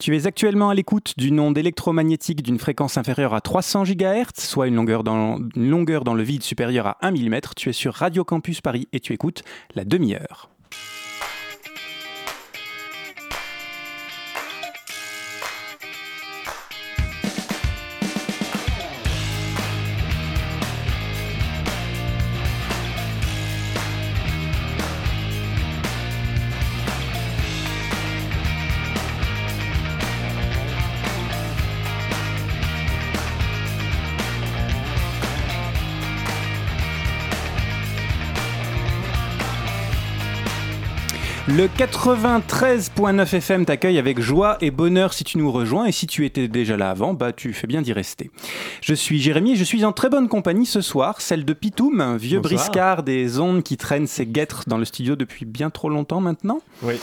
Tu es actuellement à l'écoute d'une onde électromagnétique d'une fréquence inférieure à 300 GHz, soit une longueur, dans, une longueur dans le vide supérieure à 1 mm. Tu es sur Radio Campus Paris et tu écoutes la demi-heure. Le 93.9 FM t'accueille avec joie et bonheur si tu nous rejoins et si tu étais déjà là avant, bah tu fais bien d'y rester. Je suis Jérémy et je suis en très bonne compagnie ce soir, celle de Pitoum, un vieux briscard des ondes qui traîne ses guêtres dans le studio depuis bien trop longtemps maintenant. Oui.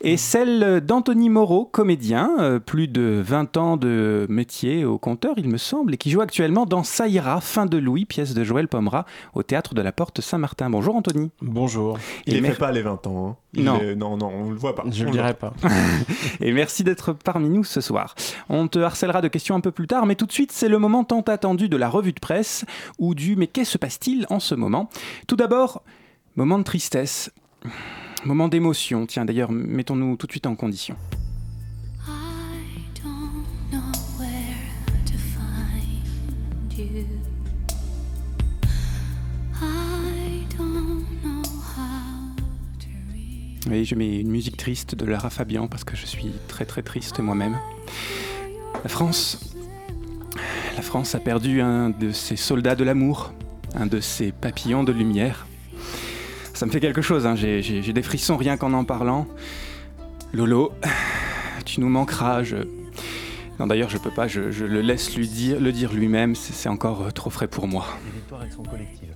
Et celle d'Anthony Moreau, comédien, euh, plus de 20 ans de métier au compteur il me semble, et qui joue actuellement dans Saïra, fin de Louis, pièce de Joël Pomera, au théâtre de la Porte Saint-Martin. Bonjour Anthony. Bonjour. Il ne fait pas les 20 ans. Hein. Non. Non, non, on le voit pas. Je ne le dirai pas. et merci d'être parmi nous ce soir. On te harcèlera de questions un peu plus tard, mais tout de suite, c'est le moment tant attendu de la revue de presse ou du mais qu'est-ce se passe-t-il en ce moment? Tout d'abord, moment de tristesse, moment d'émotion. Tiens, d'ailleurs, mettons-nous tout de suite en condition. Oui, je mets une musique triste de Lara Fabian parce que je suis très très triste moi-même. La France. La France a perdu un de ses soldats de l'amour, un de ses papillons de lumière. Ça me fait quelque chose, hein. j'ai des frissons rien qu'en en parlant. Lolo, tu nous manqueras, je... Non d'ailleurs je peux pas, je, le laisse lui dire, le dire lui-même, c'est encore trop frais pour moi. Les victoires elles sont collectives,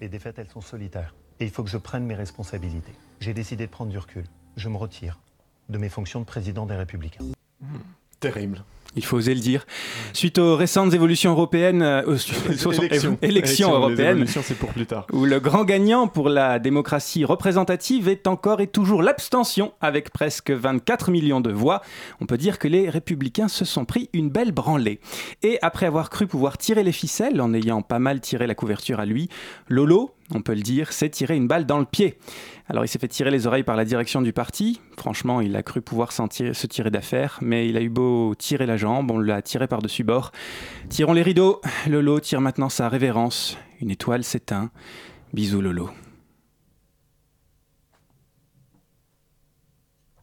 les défaites elles sont solitaires. Et il faut que je prenne mes responsabilités. J'ai décidé de prendre du recul. Je me retire de mes fonctions de président des Républicains. Hmm. terrible. Il faut oser le dire. Suite aux récentes évolutions européennes, euh, élections, européennes, c'est pour plus tard. Où le grand gagnant pour la démocratie représentative est encore et toujours l'abstention, avec presque 24 millions de voix. On peut dire que les républicains se sont pris une belle branlée. Et après avoir cru pouvoir tirer les ficelles, en ayant pas mal tiré la couverture à lui, Lolo, on peut le dire, s'est tiré une balle dans le pied. Alors il s'est fait tirer les oreilles par la direction du parti. Franchement, il a cru pouvoir se tirer d'affaire, mais il a eu beau tirer la jambe, on l'a tiré par-dessus bord. Tirons les rideaux. Lolo tire maintenant sa révérence. Une étoile s'éteint. Bisous Lolo.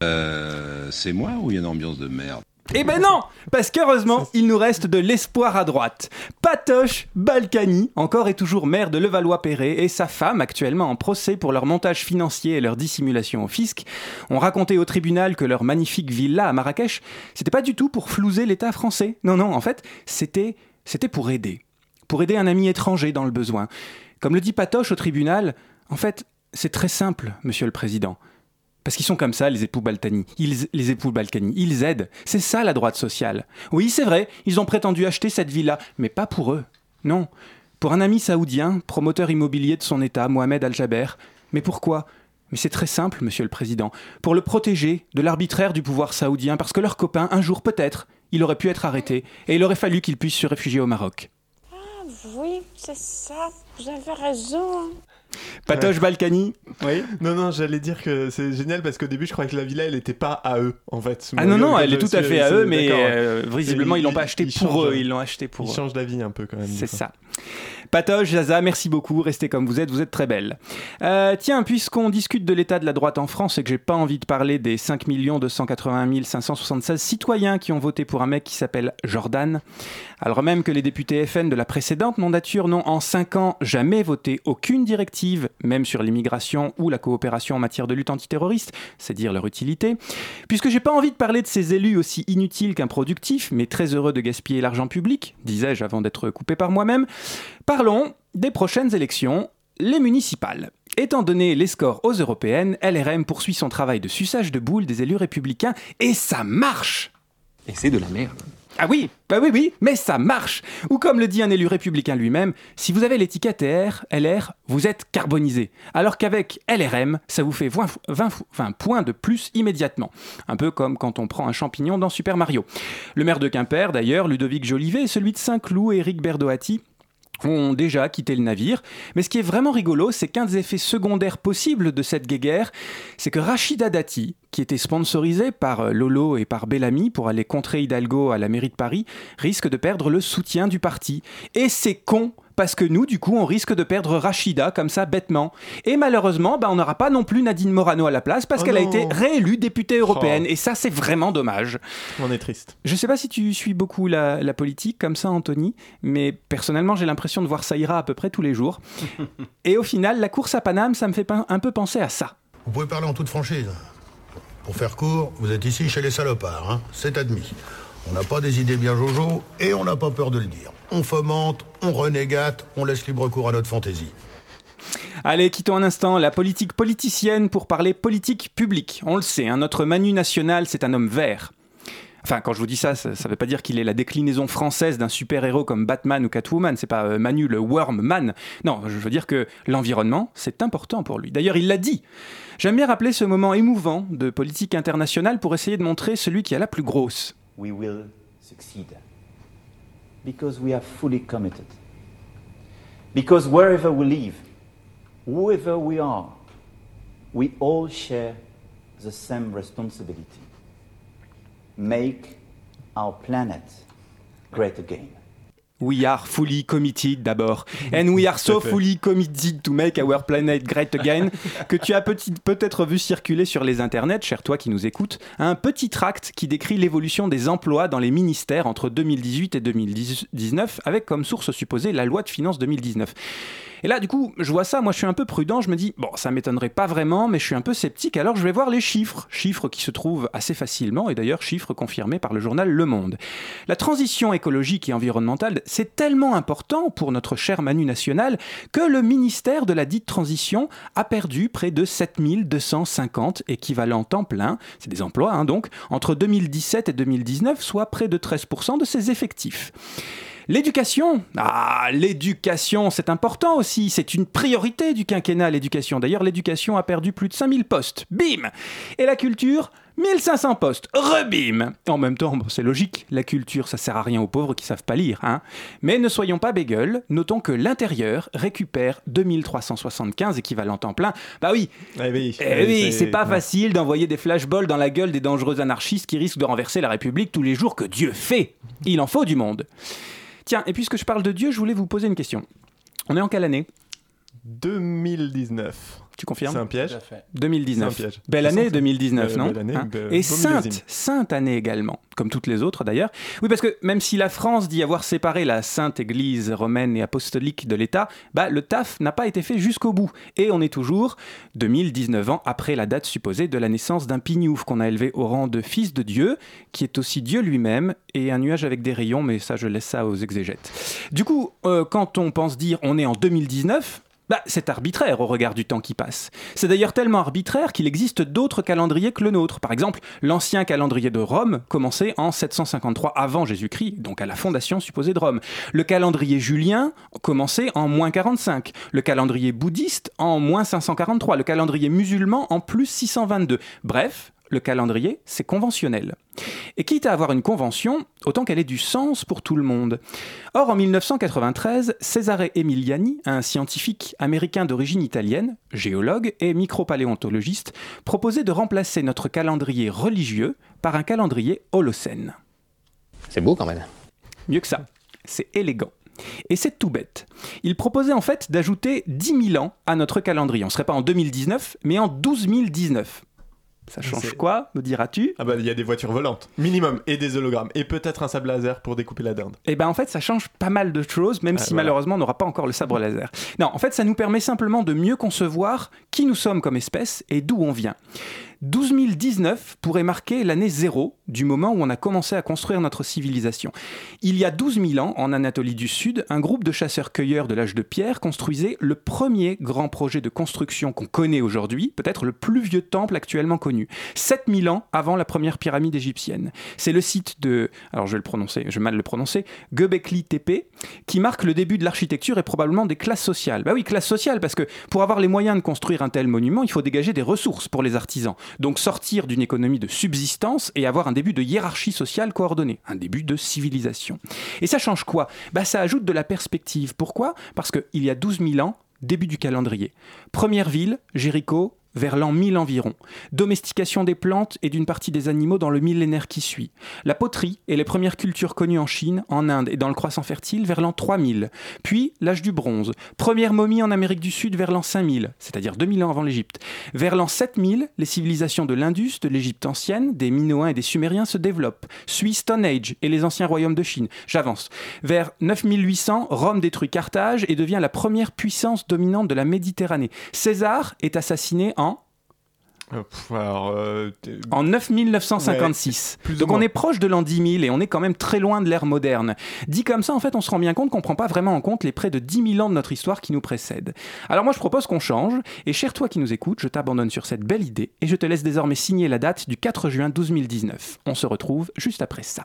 Euh, c'est moi ou il y a une ambiance de merde? Eh ben non Parce qu'heureusement, il nous reste de l'espoir à droite. Patoche Balkany, encore et toujours maire de Levallois-Perret, et sa femme, actuellement en procès pour leur montage financier et leur dissimulation au fisc, ont raconté au tribunal que leur magnifique villa à Marrakech, c'était pas du tout pour flouser l'État français. Non, non, en fait, c'était, c'était pour aider. Pour aider un ami étranger dans le besoin. Comme le dit Patoche au tribunal, en fait, c'est très simple, monsieur le président. Parce qu'ils sont comme ça, les époux Balkany. Ils. Ils aident. C'est ça la droite sociale. Oui, c'est vrai, ils ont prétendu acheter cette villa, mais pas pour eux. Non. Pour un ami saoudien, promoteur immobilier de son État, Mohamed Al-Jaber. Mais pourquoi? Mais c'est très simple, monsieur le Président. Pour le protéger de l'arbitraire du pouvoir saoudien, parce que leur copain, un jour peut-être, il aurait pu être arrêté, et il aurait fallu qu'il puisse se réfugier au Maroc. Ah oui, c'est ça, vous avez raison. Patoche Balkany Oui. Non, non, j'allais dire que c'est génial parce qu'au début, je croyais que la villa, elle n'était pas à eux, en fait. Ah non, non, elle est tout à fait à eux, mais euh, visiblement, ils l'ont pas acheté pour eux, ils l'ont acheté pour Ils changent d'avis un peu quand même. C'est ça. Patoche, Zaza, merci beaucoup. Restez comme vous êtes, vous êtes très belle. Euh, tiens, puisqu'on discute de l'état de la droite en France et que j'ai pas envie de parler des 5 280 576 citoyens qui ont voté pour un mec qui s'appelle Jordan, alors même que les députés FN de la précédente mandature n'ont en 5 ans jamais voté aucune directive, même sur l'immigration ou la coopération en matière de lutte antiterroriste, c'est dire leur utilité, puisque j'ai pas envie de parler de ces élus aussi inutiles qu'improductifs, mais très heureux de gaspiller l'argent public, disais-je avant d'être coupé par moi-même, Parlons des prochaines élections, les municipales. Étant donné les scores aux européennes, LRM poursuit son travail de suçage de boules des élus républicains et ça marche Et c'est de la merde. Ah oui, bah oui, oui, mais ça marche. Ou comme le dit un élu républicain lui-même, si vous avez l'étiquette R, LR, vous êtes carbonisé. Alors qu'avec LRM, ça vous fait 20, 20 20 points de plus immédiatement. Un peu comme quand on prend un champignon dans Super Mario. Le maire de Quimper, d'ailleurs, Ludovic Jolivet, et celui de Saint-Cloud, Éric Berdoati, ont déjà quitté le navire. Mais ce qui est vraiment rigolo, c'est qu'un des effets secondaires possibles de cette guéguerre, c'est que Rachida Dati, qui était sponsorisée par euh, Lolo et par Bellamy pour aller contrer Hidalgo à la mairie de Paris, risque de perdre le soutien du parti. Et c'est con parce que nous, du coup, on risque de perdre Rachida comme ça bêtement. Et malheureusement, bah, on n'aura pas non plus Nadine Morano à la place parce Oh qu'elle a été réélue députée européenne. Oh. Et ça, c'est vraiment dommage. On est triste. Je sais pas si tu suis beaucoup la, la politique comme ça, Anthony, mais personnellement, j'ai l'impression de voir ça ira à peu près tous les jours. Et au final, la course à Paname, ça me fait un peu penser à ça. Vous pouvez parler en toute franchise. Pour faire court, vous êtes ici chez les salopards, hein c'est admis. On n'a pas des idées bien jojo et on n'a pas peur de le dire. On fomente, on renégate, on laisse libre cours à notre fantaisie. Allez, quittons un instant la politique politicienne pour parler politique publique. On le sait, hein, notre Manu national, c'est un homme vert. Enfin, quand je vous dis ça, ça ne veut pas dire qu'il est la déclinaison française d'un super-héros comme Batman ou Catwoman. C'est pas euh, Manu le Worm Man. Non, je veux dire que l'environnement, c'est important pour lui. D'ailleurs, il l'a dit. J'aime bien rappeler ce moment émouvant de politique internationale pour essayer de montrer celui qui a la plus grosse. we will succeed. Because we are fully committed. Because wherever we live, whoever we are, we all share the same responsibility. Make our planet great again. We are fully committed d'abord. And we are so fully committed to make our planet great again que tu as peut-être vu circuler sur les internets, cher toi qui nous écoutes, un petit tract qui décrit l'évolution des emplois dans les ministères entre 2018 et 2019 avec comme source supposée la loi de finances 2019. Et là, du coup, je vois ça, moi je suis un peu prudent, je me dis, bon, ça m'étonnerait pas vraiment, mais je suis un peu sceptique, alors je vais voir les chiffres. Chiffres qui se trouvent assez facilement, et d'ailleurs chiffres confirmés par le journal Le Monde. La transition écologique et environnementale, c'est tellement important pour notre cher Manu national que le ministère de la dite transition a perdu près de 7250 équivalents temps plein, c'est des emplois hein, donc, entre 2017 et 2019, soit près de 13% de ses effectifs. L'éducation Ah, l'éducation, c'est important aussi. C'est une priorité du quinquennat, l'éducation. D'ailleurs, l'éducation a perdu plus de 5000 postes. Bim Et la culture 1500 postes, rebim En même temps, bon, c'est logique, la culture, ça sert à rien aux pauvres qui savent pas lire. Hein Mais ne soyons pas bégueules, notons que l'intérieur récupère 2375 équivalents temps plein. Bah oui, Eh oui, eh oui, c'est pas facile d'envoyer des flashballs dans la gueule des dangereux anarchistes qui risquent de renverser la République tous les jours que Dieu fait. Il en faut du monde. Tiens, et puisque je parle de Dieu, je voulais vous poser une question. On est en quelle année? 2019. Tu confirmes C'est un piège. 2019. C'est un piège. Belle année sens ça. 2019, Euh, non belle année, Hein be- Et sainte, sainte année également, comme toutes les autres d'ailleurs. Oui, parce que même si la France dit avoir séparé la sainte Église romaine et apostolique de l'État, bah, le taf n'a pas été fait jusqu'au bout. Et on est toujours 2019 ans après la date supposée de la naissance d'un pignouf qu'on a élevé au rang de fils de Dieu, qui est aussi Dieu lui-même, et un nuage avec des rayons, mais ça je laisse ça aux exégètes. Du coup, euh, quand on pense dire on est en 2019, bah, c'est arbitraire au regard du temps qui passe. C'est d'ailleurs tellement arbitraire qu'il existe d'autres calendriers que le nôtre. Par exemple, l'ancien calendrier de Rome commençait en 753 avant Jésus-Christ, donc à la fondation supposée de Rome. Le calendrier julien commençait en moins 45. Le calendrier bouddhiste en moins 543. Le calendrier musulman en plus 622. Bref, le calendrier, c'est conventionnel. Et quitte à avoir une convention, autant qu'elle ait du sens pour tout le monde. Or, en 1993, Cesare Emiliani, un scientifique américain d'origine italienne, géologue et micropaléontologiste, proposait de remplacer notre calendrier religieux par un calendrier holocène. C'est beau quand même. Mieux que ça, c'est élégant. Et c'est tout bête. Il proposait en fait d'ajouter 10 000 ans à notre calendrier. On ne serait pas en 2019, mais en 12 019. Ça change quoi, me diras-tu Ah bah il y a des voitures volantes, minimum, et des hologrammes, et peut-être un sable laser pour découper la dinde. Eh ben en fait, ça change pas mal de choses, même Ah, si voilà. malheureusement on n'aura pas encore le sabre laser. Non, en fait, ça nous permet simplement de mieux concevoir qui nous sommes comme espèce et d'où on vient. 12019 pourrait marquer l'année zéro du moment où on a commencé à construire notre civilisation. Il y a 12 000 ans, en Anatolie du Sud, un groupe de chasseurs-cueilleurs de l'âge de pierre construisait le premier grand projet de construction qu'on connaît aujourd'hui, peut-être le plus vieux temple actuellement connu, 7000 ans avant la première pyramide égyptienne. C'est le site de, alors je vais le prononcer, je vais mal le prononcer, Göbekli Tepe, qui marque le début de l'architecture et probablement des classes sociales. Bah oui, classe sociale, parce que pour avoir les moyens de construire un tel monument, il faut dégager des ressources pour les artisans. Donc sortir d'une économie de subsistance et avoir un début de hiérarchie sociale coordonnée, un début de civilisation. Et ça change quoi? Bah, Ça ajoute de la perspective. Pourquoi? Parce qu'il y a 12 000 ans, début du calendrier. Première ville, Jéricho, vers l'an 1000 environ. Domestication des plantes et d'une partie des animaux dans le millénaire qui suit. La poterie et les premières cultures connues en Chine, en Inde et dans le croissant fertile vers l'an 3000. Puis l'âge du bronze. Première momie en Amérique du Sud vers l'an 5000, c'est-à-dire 2000 ans avant l'Égypte. Vers l'an 7000, les civilisations de l'Indus, de l'Égypte ancienne, des Minoens et des Sumériens se développent. Suit Stone Age et les anciens royaumes de Chine. J'avance. Vers 9800, Rome détruit Carthage et devient la première puissance dominante de la Méditerranée. César est assassiné en alors, euh, t'es- en 9956. Ouais, plus ou Donc on est proche de l'an 10 000 et on est quand même très loin de l'ère moderne. Dit comme ça, en fait, on se rend bien compte qu'on prend pas vraiment en compte les près de 10 000 ans de notre histoire qui nous précèdent. Alors moi, je propose qu'on change. Et cher toi qui nous écoutes, je t'abandonne sur cette belle idée et je te laisse désormais signer la date du 4 juin 2019. On se retrouve juste après ça.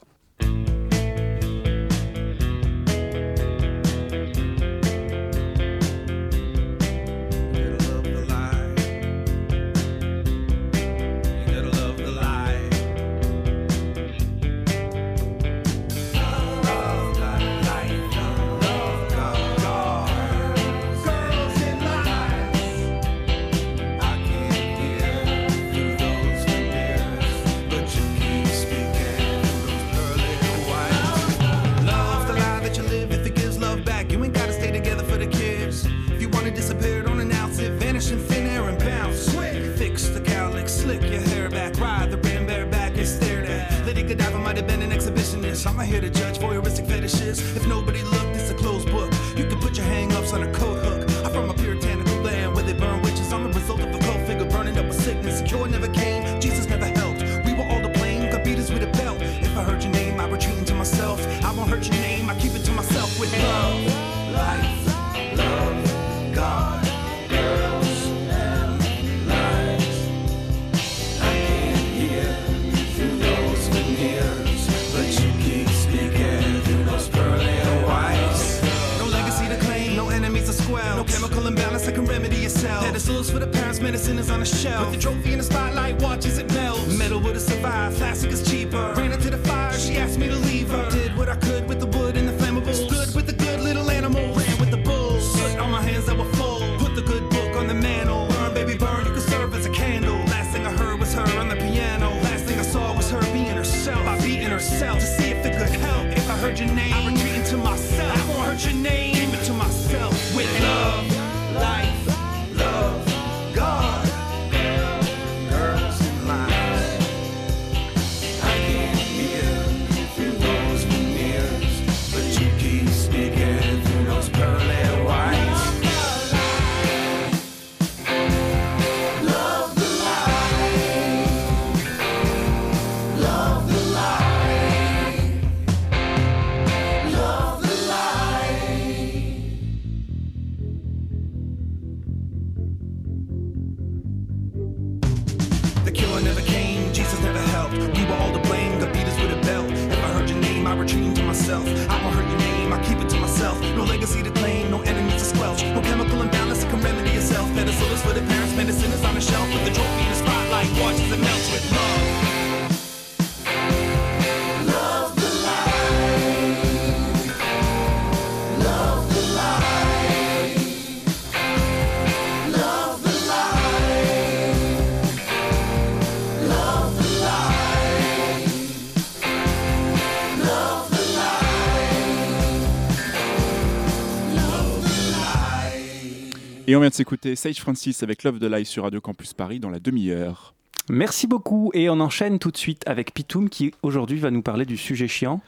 Et on vient de s'écouter Sage Francis avec Love the Lie sur Radio Campus Paris dans la demi-heure. Merci beaucoup et on enchaîne tout de suite avec Pitoum qui aujourd'hui va nous parler du sujet chiant.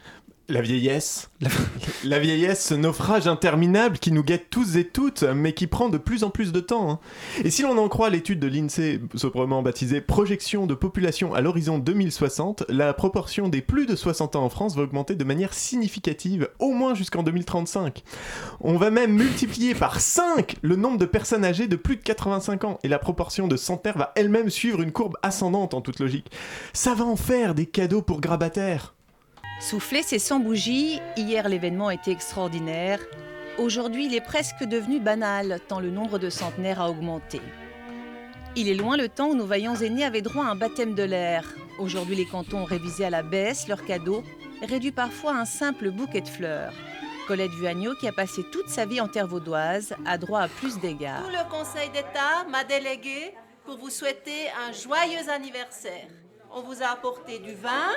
La vieillesse. La... vieillesse, ce naufrage interminable qui nous guette tous et toutes, mais qui prend de plus en plus de temps. hein. Et si l'on en croit l'étude de l'INSEE, sobrement baptisée Projection de population à l'horizon 2060, la proportion des plus de 60 ans en France va augmenter de manière significative, au moins jusqu'en 2035. On va même multiplier par 5 le nombre de personnes âgées de plus de 85 ans, et la proportion de centenaires va elle-même suivre une courbe ascendante en toute logique. Ça va en faire des cadeaux pour grabataires. Souffler, c'est sans bougie. Hier, l'événement était extraordinaire. Aujourd'hui, il est presque devenu banal, tant le nombre de centenaires a augmenté. Il est loin le temps où nos vaillants aînés avaient droit à un baptême de l'air. Aujourd'hui, les cantons ont révisé à la baisse leurs cadeaux, réduits parfois à un simple bouquet de fleurs. Colette Vuagneau, qui a passé toute sa vie en terre vaudoise, a droit à plus d'égards. Tout le Conseil d'État m'a délégué pour vous souhaiter un joyeux anniversaire. On vous a apporté du vin.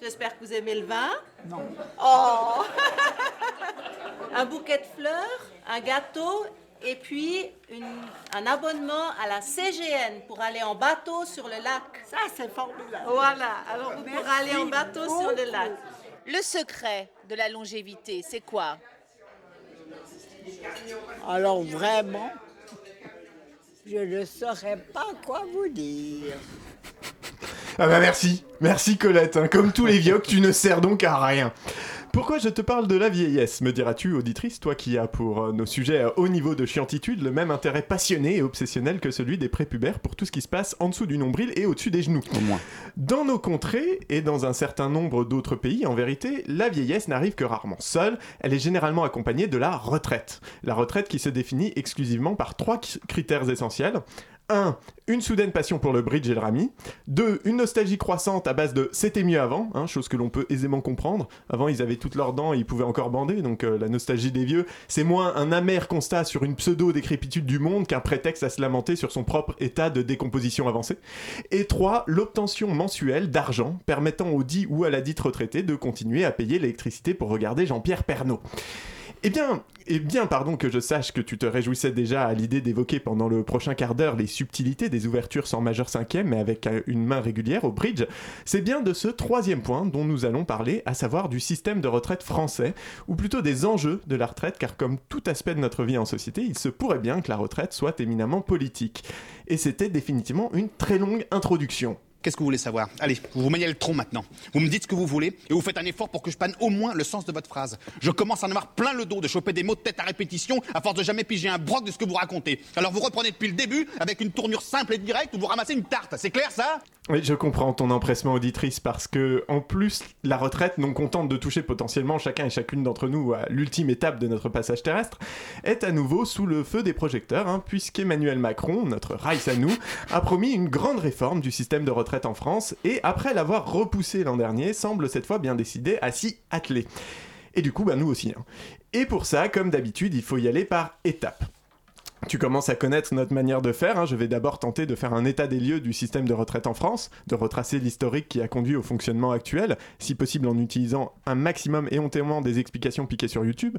J'espère que vous aimez le vin. Non. Oh Un bouquet de fleurs, un gâteau et puis une- un abonnement à la CGN pour aller en bateau sur le lac. Ça, c'est formidable. Voilà, alors vous pourrez aller en bateau beaucoup. sur le lac. Le secret de la longévité, c'est quoi? Alors vraiment, je ne saurais pas quoi vous dire. Ah bah merci, merci Colette, hein. comme tous les vieux, tu ne sers donc à rien. Pourquoi je te parle de la vieillesse, me diras-tu, auditrice, toi qui as pour euh, nos sujets à haut niveau de chiantitude le même intérêt passionné et obsessionnel que celui des prépubères pour tout ce qui se passe en dessous du nombril et au-dessus des genoux. Au moins. Dans nos contrées et dans un certain nombre d'autres pays, en vérité, la vieillesse n'arrive que rarement seule, elle est généralement accompagnée de la retraite. La retraite qui se définit exclusivement par trois critères essentiels. 1. Une soudaine passion pour le bridge et le rami. 2. Une nostalgie croissante à base de c'était mieux avant, hein, chose que l'on peut aisément comprendre. Avant, ils avaient toutes leurs dents et ils pouvaient encore bander, donc euh, la nostalgie des vieux, c'est moins un amer constat sur une pseudo-décrépitude du monde qu'un prétexte à se lamenter sur son propre état de décomposition avancée. Et 3. L'obtention mensuelle d'argent permettant au dit ou à la dite retraité de continuer à payer l'électricité pour regarder Jean-Pierre Pernaud. Eh bien, eh bien, pardon que je sache que tu te réjouissais déjà à l'idée d'évoquer pendant le prochain quart d'heure les subtilités des ouvertures sans majeur cinquième, mais avec euh, une main régulière au bridge. C'est bien de ce troisième point dont nous allons parler, à savoir du système de retraite français, ou plutôt des enjeux de la retraite, car comme tout aspect de notre vie en société, il se pourrait bien que la retraite soit éminemment politique. Et c'était définitivement une très longue introduction. Qu'est-ce que vous voulez savoir? Allez, vous vous maniez le tronc maintenant. Vous me dites ce que vous voulez et vous faites un effort pour que je panne au moins le sens de votre phrase. Je commence à en avoir plein le dos de choper des mots de tête à répétition à force de jamais piger un broc de ce que vous racontez. Alors vous reprenez depuis le début avec une tournure simple et directe où vous ramassez une tarte. C'est clair ça? Oui, je comprends ton empressement auditrice parce que, en plus, la retraite, non contente de toucher potentiellement chacun et chacune d'entre nous à l'ultime étape de notre passage terrestre, est à nouveau sous le feu des projecteurs, hein, puisqu'Emmanuel Macron, notre Raïs à nous, a promis une grande réforme du système de retraite en France et, après l'avoir repoussé l'an dernier, semble cette fois bien décidé à s'y atteler. Et du coup, bah, nous aussi. hein. Et pour ça, comme d'habitude, il faut y aller par étapes. Tu commences à connaître notre manière de faire. hein. Je vais d'abord tenter de faire un état des lieux du système de retraite en France, de retracer l'historique qui a conduit au fonctionnement actuel, si possible en utilisant un maximum éhontément des explications piquées sur YouTube.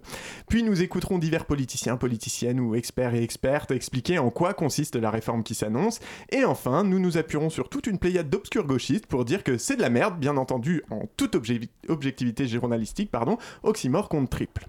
Puis nous écouterons divers politiciens, politiciennes ou experts et expertes expliquer en quoi consiste la réforme qui s'annonce. Et enfin, nous nous appuierons sur toute une pléiade d'obscurs gauchistes pour dire que c'est de la merde, bien entendu, en toute obje- objectivité journalistique, pardon, oxymore contre triple.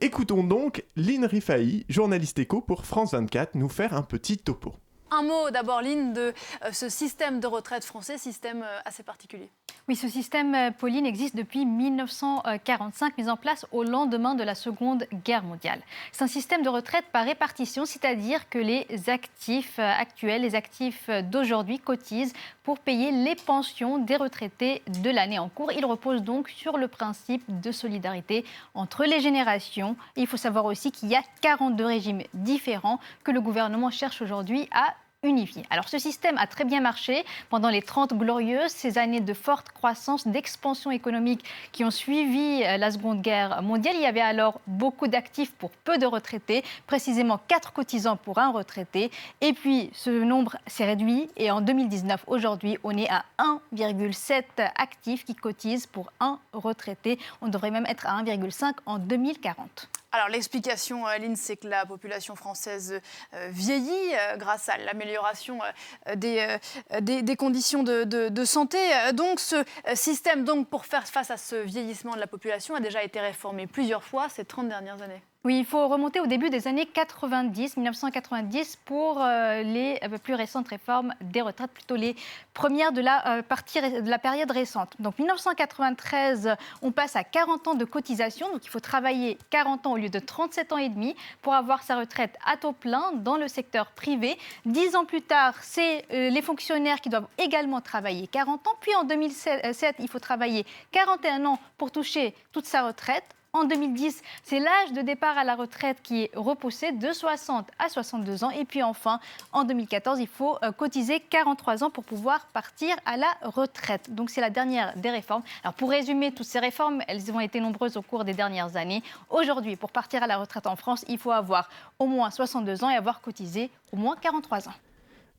Écoutons donc Lynn Rifaï, journaliste éco pour France 24, nous faire un petit topo. Un mot d'abord, Lynn, de euh, ce système de retraite français, système euh, assez particulier. Oui, ce système, euh, Pauline, existe depuis 1945, mis en place au lendemain de la Seconde Guerre mondiale. C'est un système de retraite par répartition, c'est-à-dire que les actifs actuels, les actifs d'aujourd'hui cotisent pour payer les pensions des retraités de l'année en cours. Il repose donc sur le principe de solidarité entre les générations. Il faut savoir aussi qu'il y a 42 régimes différents que le gouvernement cherche aujourd'hui à unifié. Alors ce système a très bien marché pendant les 30 glorieuses, ces années de forte croissance, d'expansion économique qui ont suivi euh, la Seconde Guerre mondiale. Il y avait alors beaucoup d'actifs pour peu de retraités, précisément 4 cotisants pour un retraité. Et puis ce nombre s'est réduit et en 2019, aujourd'hui, on est à 1,7 actifs qui cotisent pour un retraité. On devrait même être à 1,5 en 2040. Alors l'explication, Aline, c'est que la population française euh, vieillit euh, grâce à l'amélioration euh, des, euh, conditions de, santé. Euh, Donc ce euh, système, donc, pour faire face à ce vieillissement de la population, a déjà été réformé plusieurs fois ces 30 dernières années. Oui, il faut remonter au début des années 90, 1990, pour euh, les euh, plus récentes réformes des retraites, plutôt les premières de la, euh, partie, de la période récente. Donc 1993, on passe à 40 ans de cotisation, donc il faut travailler 40 ans au lieu de 37 ans et demi pour avoir sa retraite à taux plein dans le secteur privé. Dix ans plus tard, c'est les fonctionnaires qui doivent également travailler 40 ans. Puis en 2007, il faut travailler 41 ans pour toucher toute sa retraite. En 2010, c'est l'âge de départ à la retraite qui est repoussé de 60 à 62 ans. Et puis enfin, en 2014, il faut euh, cotiser 43 ans pour pouvoir partir à la retraite. Donc c'est la dernière des réformes. Alors pour résumer toutes ces réformes, elles ont été nombreuses au cours des dernières années. Aujourd'hui, pour partir à la retraite en France, il faut avoir au moins 62 ans et avoir cotisé au moins 43 ans.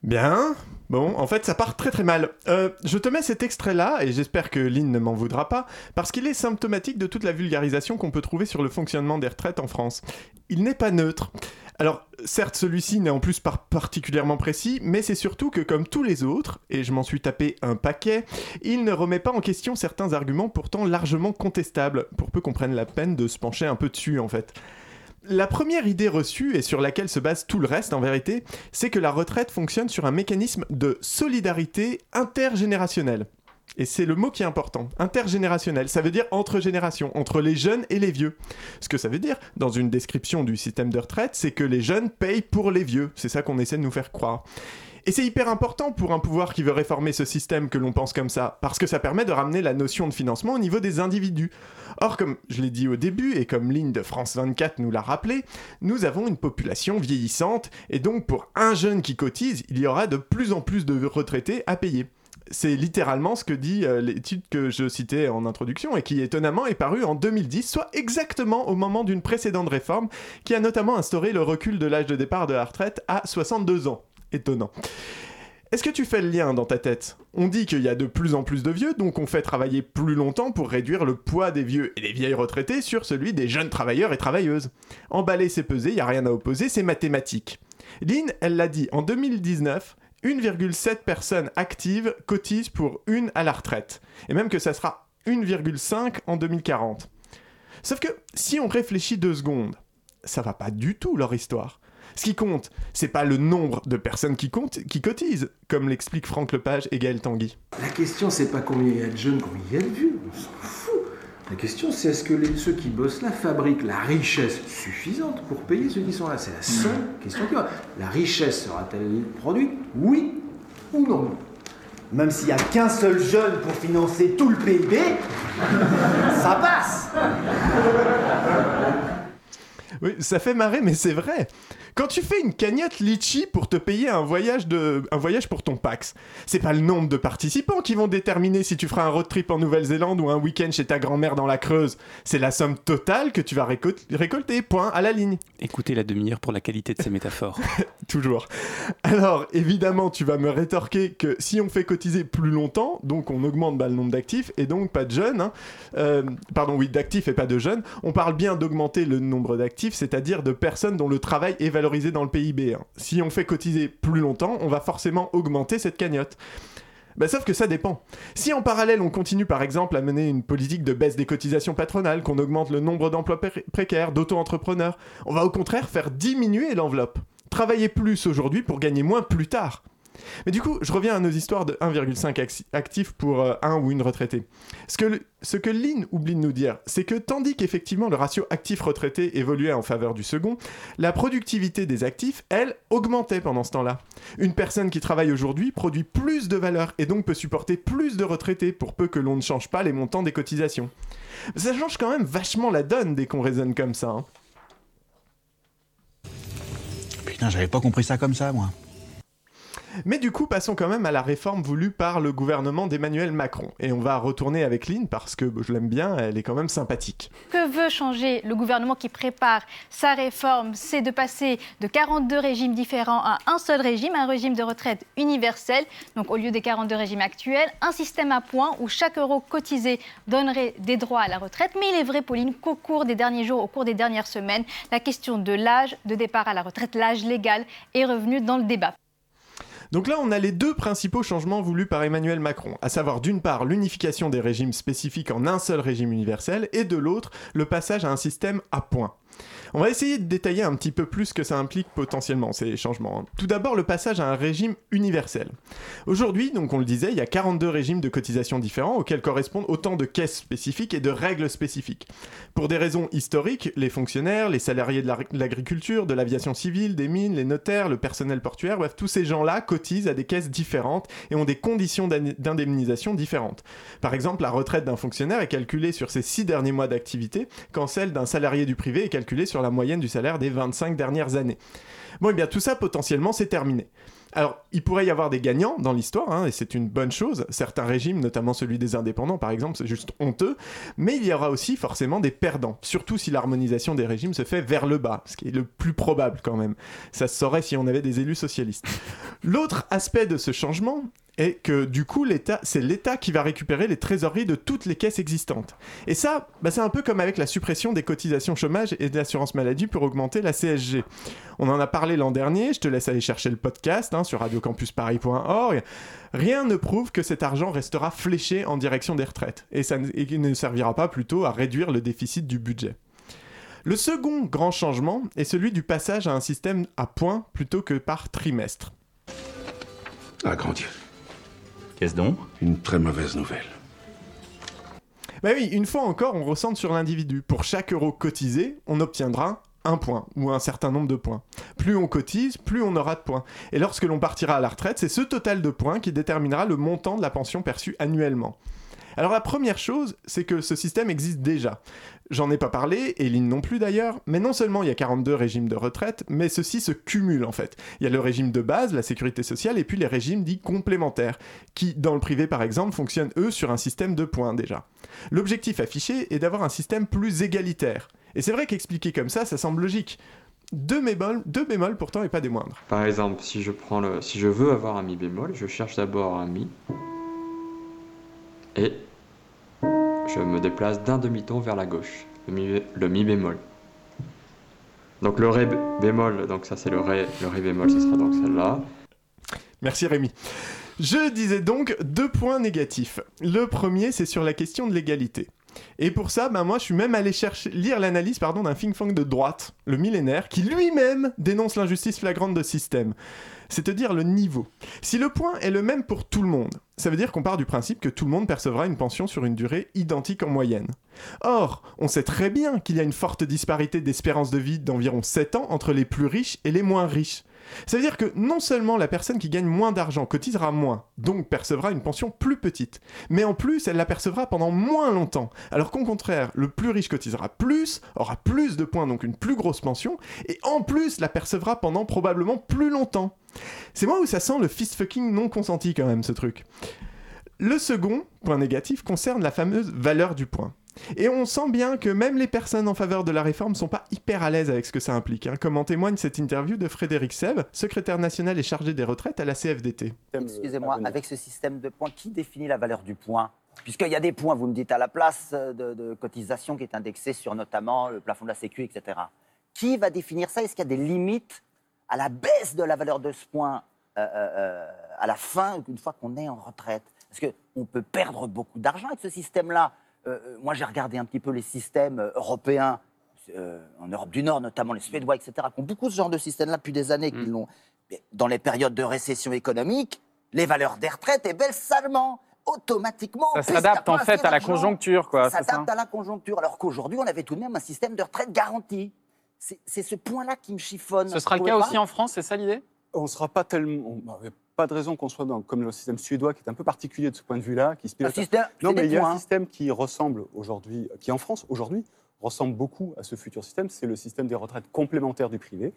Bien. Bon, en fait, ça part très très mal. Euh, je te mets cet extrait-là, et j'espère que Lynn ne m'en voudra pas, parce qu'il est symptomatique de toute la vulgarisation qu'on peut trouver sur le fonctionnement des retraites en France. Il n'est pas neutre. Alors, certes, celui-ci n'est en plus pas particulièrement précis, mais c'est surtout que, comme tous les autres, et je m'en suis tapé un paquet, il ne remet pas en question certains arguments pourtant largement contestables, pour peu qu'on prenne la peine de se pencher un peu dessus, en fait. La première idée reçue, et sur laquelle se base tout le reste en vérité, c'est que la retraite fonctionne sur un mécanisme de solidarité intergénérationnelle. Et c'est le mot qui est important, intergénérationnel. Ça veut dire entre générations, entre les jeunes et les vieux. Ce que ça veut dire, dans une description du système de retraite, c'est que les jeunes payent pour les vieux. C'est ça qu'on essaie de nous faire croire. Et c'est hyper important pour un pouvoir qui veut réformer ce système que l'on pense comme ça, parce que ça permet de ramener la notion de financement au niveau des individus. Or, comme je l'ai dit au début, et comme Ligne de France 24 nous l'a rappelé, nous avons une population vieillissante, et donc pour un jeune qui cotise, il y aura de plus en plus de retraités à payer. C'est littéralement ce que dit euh, l'étude que je citais en introduction et qui étonnamment est parue en 2010, soit exactement au moment d'une précédente réforme qui a notamment instauré le recul de l'âge de départ de la retraite à 62 ans. Étonnant. Est-ce que tu fais le lien dans ta tête? On dit qu'il y a de plus en plus de vieux, donc on fait travailler plus longtemps pour réduire le poids des vieux et des vieilles retraités sur celui des jeunes travailleurs et travailleuses. Emballer, c'est peser, il n'y a rien à opposer, c'est mathématique. Lynn, elle l'a dit, en 2019, 1,7 personnes actives cotisent pour une à la retraite. Et même que ça sera 1,5 en 2040. Sauf que si on réfléchit deux secondes, ça va pas du tout leur histoire. Ce qui compte, c'est pas le nombre de personnes qui, comptent, qui cotisent, comme l'explique Franck Lepage et Gaël Tanguy. La question, c'est pas combien il y a de jeunes, combien il y a de vieux. On s'en fout. La question, c'est est-ce que les- ceux qui bossent là fabriquent la richesse suffisante pour payer ceux qui sont là? C'est la seule question qu'il y a. La richesse sera-t-elle produite? Oui ou non? Même s'il n'y a qu'un seul jeune pour financer tout le PIB, ça passe. Oui, ça fait marrer, mais c'est vrai. Quand tu fais une cagnotte litchi pour te payer un voyage, de, un voyage pour ton Pax, c'est pas le nombre de participants qui vont déterminer si tu feras un road trip en Nouvelle-Zélande ou un week-end chez ta grand-mère dans la Creuse. C'est la somme totale que tu vas récol- récolter, point, à la ligne. Écoutez la demi-heure pour la qualité de ces métaphores. Toujours. Alors, évidemment, tu vas me rétorquer que si on fait cotiser plus longtemps, donc on augmente bah, le nombre d'actifs et donc pas de jeunes, hein, euh, pardon, oui, d'actifs et pas de jeunes, on parle bien d'augmenter le nombre d'actifs, c'est-à-dire de personnes dont le travail est valorisé dans le PIB. hein. Si on fait cotiser plus longtemps, on va forcément augmenter cette cagnotte. Bah, sauf que ça dépend. Si en parallèle on continue par exemple à mener une politique de baisse des cotisations patronales, qu'on augmente le nombre d'emplois pré- précaires, d'auto-entrepreneurs, on va au contraire faire diminuer l'enveloppe. Travailler plus aujourd'hui pour gagner moins plus tard. Mais du coup, je reviens à nos histoires de 1,5 acti- actifs pour euh, un ou une retraitée. Ce que, ce que Lynn oublie de nous dire, c'est que tandis qu'effectivement le ratio actif-retraité évoluait en faveur du second, la productivité des actifs, elle, augmentait pendant ce temps-là. Une personne qui travaille aujourd'hui produit plus de valeur et donc peut supporter plus de retraités pour peu que l'on ne change pas les montants des cotisations. Ça change quand même vachement la donne dès qu'on raisonne comme ça. hein. Putain, j'avais pas compris ça comme ça, moi. Mais du coup, passons quand même à la réforme voulue par le gouvernement d'Emmanuel Macron. Et on va retourner avec Lynn parce que je l'aime bien, elle est quand même sympathique. Que veut changer le gouvernement qui prépare sa réforme? C'est de passer de 42 régimes différents à un seul régime, un régime de retraite universel. Donc au lieu des 42 régimes actuels, un système à points où chaque euro cotisé donnerait des droits à la retraite. Mais il est vrai, Pauline, qu'au cours des derniers jours, au cours des dernières semaines, la question de l'âge de départ à la retraite, l'âge légal, est revenue dans le débat. Donc là, on a les deux principaux changements voulus par Emmanuel Macron, à savoir d'une part l'unification des régimes spécifiques en un seul régime universel, et de l'autre le passage à un système à points. On va essayer de détailler un petit peu plus ce que ça implique potentiellement ces changements. Tout d'abord le passage à un régime universel. Aujourd'hui, donc on le disait, il y a 42 régimes de cotisation différents auxquels correspondent autant de caisses spécifiques et de règles spécifiques. Pour des raisons historiques, les fonctionnaires, les salariés de la- de l'agriculture, de l'aviation civile, des mines, les notaires, le personnel portuaire, bref, tous ces gens-là cotisent à des caisses différentes et ont des conditions d'indemnisation différentes. Par exemple, la retraite d'un fonctionnaire est calculée sur ses 6 derniers mois d'activité, quand celle d'un salarié du privé est calculée sur la moyenne du salaire des 25 dernières années. Bon, et bien tout ça, potentiellement, c'est terminé. Alors, il pourrait y avoir des gagnants dans l'histoire, hein, et c'est une bonne chose. Certains régimes, notamment celui des indépendants par exemple, c'est juste honteux. Mais il y aura aussi forcément des perdants, surtout si l'harmonisation des régimes se fait vers le bas, ce qui est le plus probable quand même. Ça se saurait si on avait des élus socialistes. L'autre aspect de ce changement est que du coup, l'État, c'est l'État qui va récupérer les trésoreries de toutes les caisses existantes. Et ça, bah, c'est un peu comme avec la suppression des cotisations chômage et de l'assurance maladie pour augmenter la CSG. On en a parlé l'an dernier, je te laisse aller chercher le podcast hein, sur radiocampusparis.org. Rien ne prouve que cet argent restera fléché en direction des retraites, et ça ne, et ne servira pas plutôt à réduire le déficit du budget. Le second grand changement est celui du passage à un système à points plutôt que par trimestre. Ah, grand Dieu. Qu'est-ce donc? Une très mauvaise nouvelle. Bah oui, une fois encore, on ressente sur l'individu. Pour chaque euro cotisé, on obtiendra un point ou un certain nombre de points. Plus on cotise, plus on aura de points. Et lorsque l'on partira à la retraite, c'est ce total de points qui déterminera le montant de la pension perçue annuellement. Alors la première chose, c'est que ce système existe déjà. J'en ai pas parlé, et Lynn non plus d'ailleurs, mais non seulement il y a 42 régimes de retraite, mais ceux-ci se cumulent en fait. Il y a le régime de base, la sécurité sociale, et puis les régimes dits complémentaires, qui dans le privé par exemple fonctionnent eux sur un système de points déjà. L'objectif affiché est d'avoir un système plus égalitaire. Et c'est vrai qu'expliqué comme ça, ça semble logique. Deux bémols, deux bémols pourtant et pas des moindres. Par exemple, si je, prends le, si je veux avoir un mi bémol, je cherche d'abord un mi et je me déplace d'un demi-ton vers la gauche, le mi, bémol. Donc le ré bé- bémol, donc ça c'est le ré, le ré bémol, ce sera donc celle-là. Merci Rémi. Je disais donc deux points négatifs. Le premier, c'est sur la question de l'égalité. Et pour ça, ben moi, je suis même allé chercher, lire l'analyse d'un think tank de droite, le millénaire, qui lui-même dénonce l'injustice flagrante de système. C'est-à-dire le niveau. Si le point est le même pour tout le monde, ça veut dire qu'on part du principe que tout le monde percevra une pension sur une durée identique en moyenne. Or, on sait très bien qu'il y a une forte disparité d'espérance de vie d'environ 7 ans entre les plus riches et les moins riches. Ça veut dire que non seulement la personne qui gagne moins d'argent cotisera moins, donc percevra une pension plus petite, mais en plus elle la percevra pendant moins longtemps, alors qu'au contraire, le plus riche cotisera plus, aura plus de points, donc une plus grosse pension, et en plus la percevra pendant probablement plus longtemps. C'est moi où ça sent le fist fucking non consenti quand même ce truc. Le second point négatif concerne la fameuse valeur du point. Et on sent bien que même les personnes en faveur de la réforme sont pas hyper à l'aise avec ce que ça implique, hein, comme en témoigne cette interview de Frédéric Seb, secrétaire national et chargé des retraites à la CFDT. Excusez-moi, avec ce système de points, qui définit la valeur du point? Puisqu'il y a des points, vous me dites, à la place euh, de, de cotisation qui est indexée sur notamment le plafond de la Sécu, etc. Qui va définir ça? Est-ce qu'il y a des limites à la baisse de la valeur de ce point euh, euh, euh, à la fin, une fois qu'on est en retraite? Parce qu'on peut perdre beaucoup d'argent avec ce système-là. Euh, euh, moi, j'ai regardé un petit peu les systèmes euh, européens, euh, en Europe du Nord notamment, les Suédois, etc., qui ont beaucoup ce genre de système-là depuis des années, qui l'ont. Dans les périodes de récession économique, les valeurs des retraites baissent salement, automatiquement. Ça s'adapte en fait à la conjoncture, quoi, Ça s'adapte à la conjoncture, alors qu'aujourd'hui, on avait tout de même un système de retraite garanti. C'est ce point-là qui me chiffonne. Ce sera le cas aussi en France, c'est ça l'idée? On ne sera pas tellement. A pas de raison qu'on soit dans, comme le système suédois, qui est un peu particulier de ce point de vue-là. Qui se pilote- système- non, mais il y a points, un hein. système qui ressemble aujourd'hui, qui en France, aujourd'hui, ressemble beaucoup à ce futur système, c'est le système des retraites complémentaires du privé,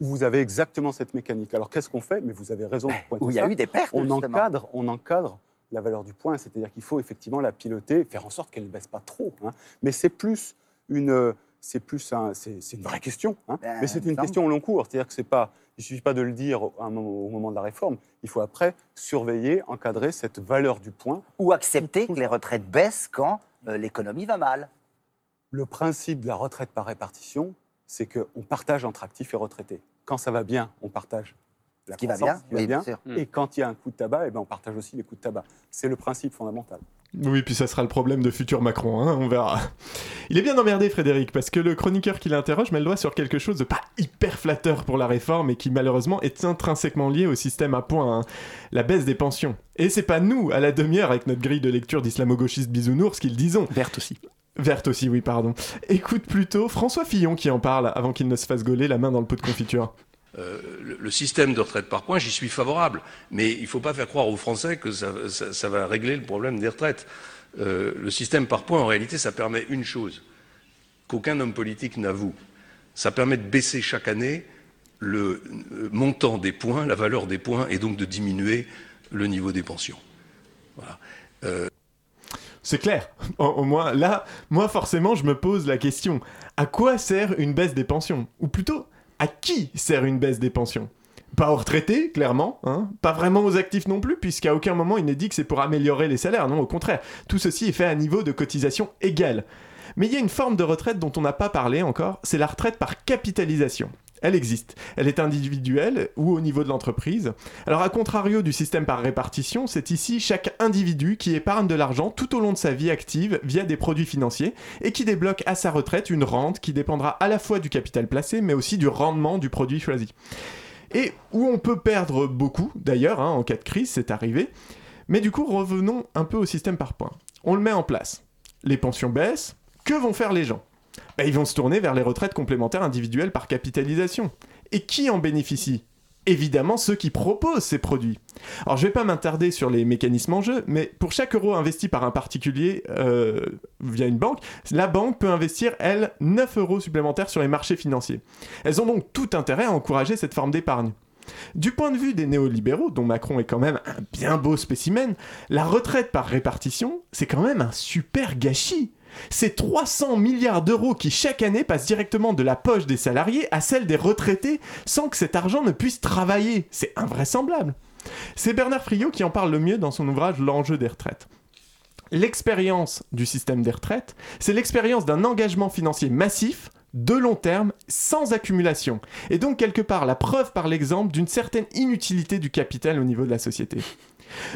où vous avez exactement cette mécanique. Alors qu'est-ce qu'on fait? Mais vous avez raison de pointer où il y a eu des pertes, On justement. encadre, on encadre la valeur du point, c'est-à-dire qu'il faut effectivement la piloter, faire en sorte qu'elle ne baisse pas trop. hein. Mais c'est plus une, c'est plus un, c'est, une vraie question. hein. Ben, Mais c'est une question au long cours, c'est-à-dire que c'est pas, il suffit pas de le dire au, moment- au moment de la réforme. Il faut après surveiller, encadrer cette valeur du point. Ou accepter que les retraites baissent quand euh, l'économie va mal. Le principe de la retraite par répartition, c'est qu'on partage entre actifs et retraités. Quand ça va bien, on partage la qui va bien, qui va oui, bien. Et quand il y a un coup de tabac, eh ben, on partage aussi les coups de tabac. C'est le principe fondamental. Oui, puis ça sera le problème de futur Macron, hein, on verra. Il est bien emmerdé, Frédéric, parce que le chroniqueur qui l'interroge met le doigt sur quelque chose de pas hyper flatteur pour la réforme et qui malheureusement est intrinsèquement lié au système à points, hein, la baisse des pensions. Et c'est pas nous, à la demi-heure, avec notre grille de lecture d'islamo-gauchiste bisounours, qui le disons. Verte aussi. Verte aussi, oui, pardon. Écoute plutôt François Fillon qui en parle avant qu'il ne se fasse gauler la main dans le pot de confiture. Euh, le, système de retraite par points, j'y suis favorable. Mais il ne faut pas faire croire aux Français que ça, va régler le problème des retraites. Euh, le système par points, en réalité, ça permet une chose qu'aucun homme politique n'avoue. Ça permet de baisser chaque année le euh, montant des points, la valeur des points, et donc de diminuer le niveau des pensions. Voilà. C'est clair. Au moins, là, moi, forcément, je me pose la question à quoi sert une baisse des pensions? Ou plutôt, à qui sert une baisse des pensions? Pas aux retraités, clairement, hein pas vraiment aux actifs non plus, puisqu'à aucun moment il n'est dit que c'est pour améliorer les salaires, non, au contraire. Tout ceci est fait à niveau de cotisation égale. Mais il y a une forme de retraite dont on n'a pas parlé encore, c'est la retraite par capitalisation. Elle existe. Elle est individuelle ou au niveau de l'entreprise. Alors, à contrario du système par répartition, c'est ici chaque individu qui épargne de l'argent tout au long de sa vie active via des produits financiers et qui débloque à sa retraite une rente qui dépendra à la fois du capital placé mais aussi du rendement du produit choisi. Et où on peut perdre beaucoup, d'ailleurs, hein, en cas de crise, c'est arrivé. Mais du coup, revenons un peu au système par points. On le met en place. Les pensions baissent. Que vont faire les gens? Ben, Ils vont se tourner vers les retraites complémentaires individuelles par capitalisation. Et qui en bénéficie? Évidemment ceux qui proposent ces produits. Alors je vais pas m'attarder sur les mécanismes en jeu, mais pour chaque euro investi par un particulier euh, via une banque, la banque peut investir, elle, 9 euros supplémentaires sur les marchés financiers. Elles ont donc tout intérêt à encourager cette forme d'épargne. Du point de vue des néolibéraux, dont Macron est quand même un bien beau spécimen, la retraite par répartition, c'est quand même un super gâchis. C'est 300 milliards d'euros qui chaque année passent directement de la poche des salariés à celle des retraités sans que cet argent ne puisse travailler. C'est invraisemblable. C'est Bernard Friot qui en parle le mieux dans son ouvrage L'enjeu des retraites. L'expérience du système des retraites, c'est l'expérience d'un engagement financier massif, de long terme, sans accumulation, et donc quelque part la preuve par l'exemple d'une certaine inutilité du capital au niveau de la société.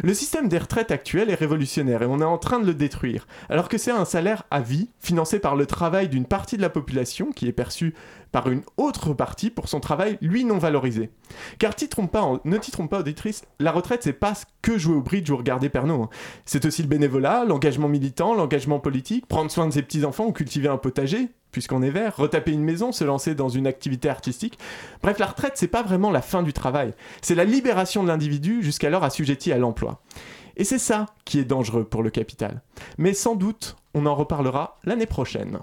Le système des retraites actuel est révolutionnaire et on est en train de le détruire, alors que c'est un salaire à vie, financé par le travail d'une partie de la population qui est perçue par une autre partie pour son travail, lui, non valorisé. Car ne titrons pas auditrice, la retraite, c'est pas que jouer au bridge ou regarder Pernod. hein. C'est aussi le bénévolat, l'engagement militant, l'engagement politique, prendre soin de ses petits-enfants ou cultiver un potager, puisqu'on est vert, retaper une maison, se lancer dans une activité artistique. Bref, la retraite, c'est pas vraiment la fin du travail, c'est la libération de l'individu jusqu'alors assujetti à l'emploi. Et c'est ça qui est dangereux pour le capital. Mais sans doute, on en reparlera l'année prochaine.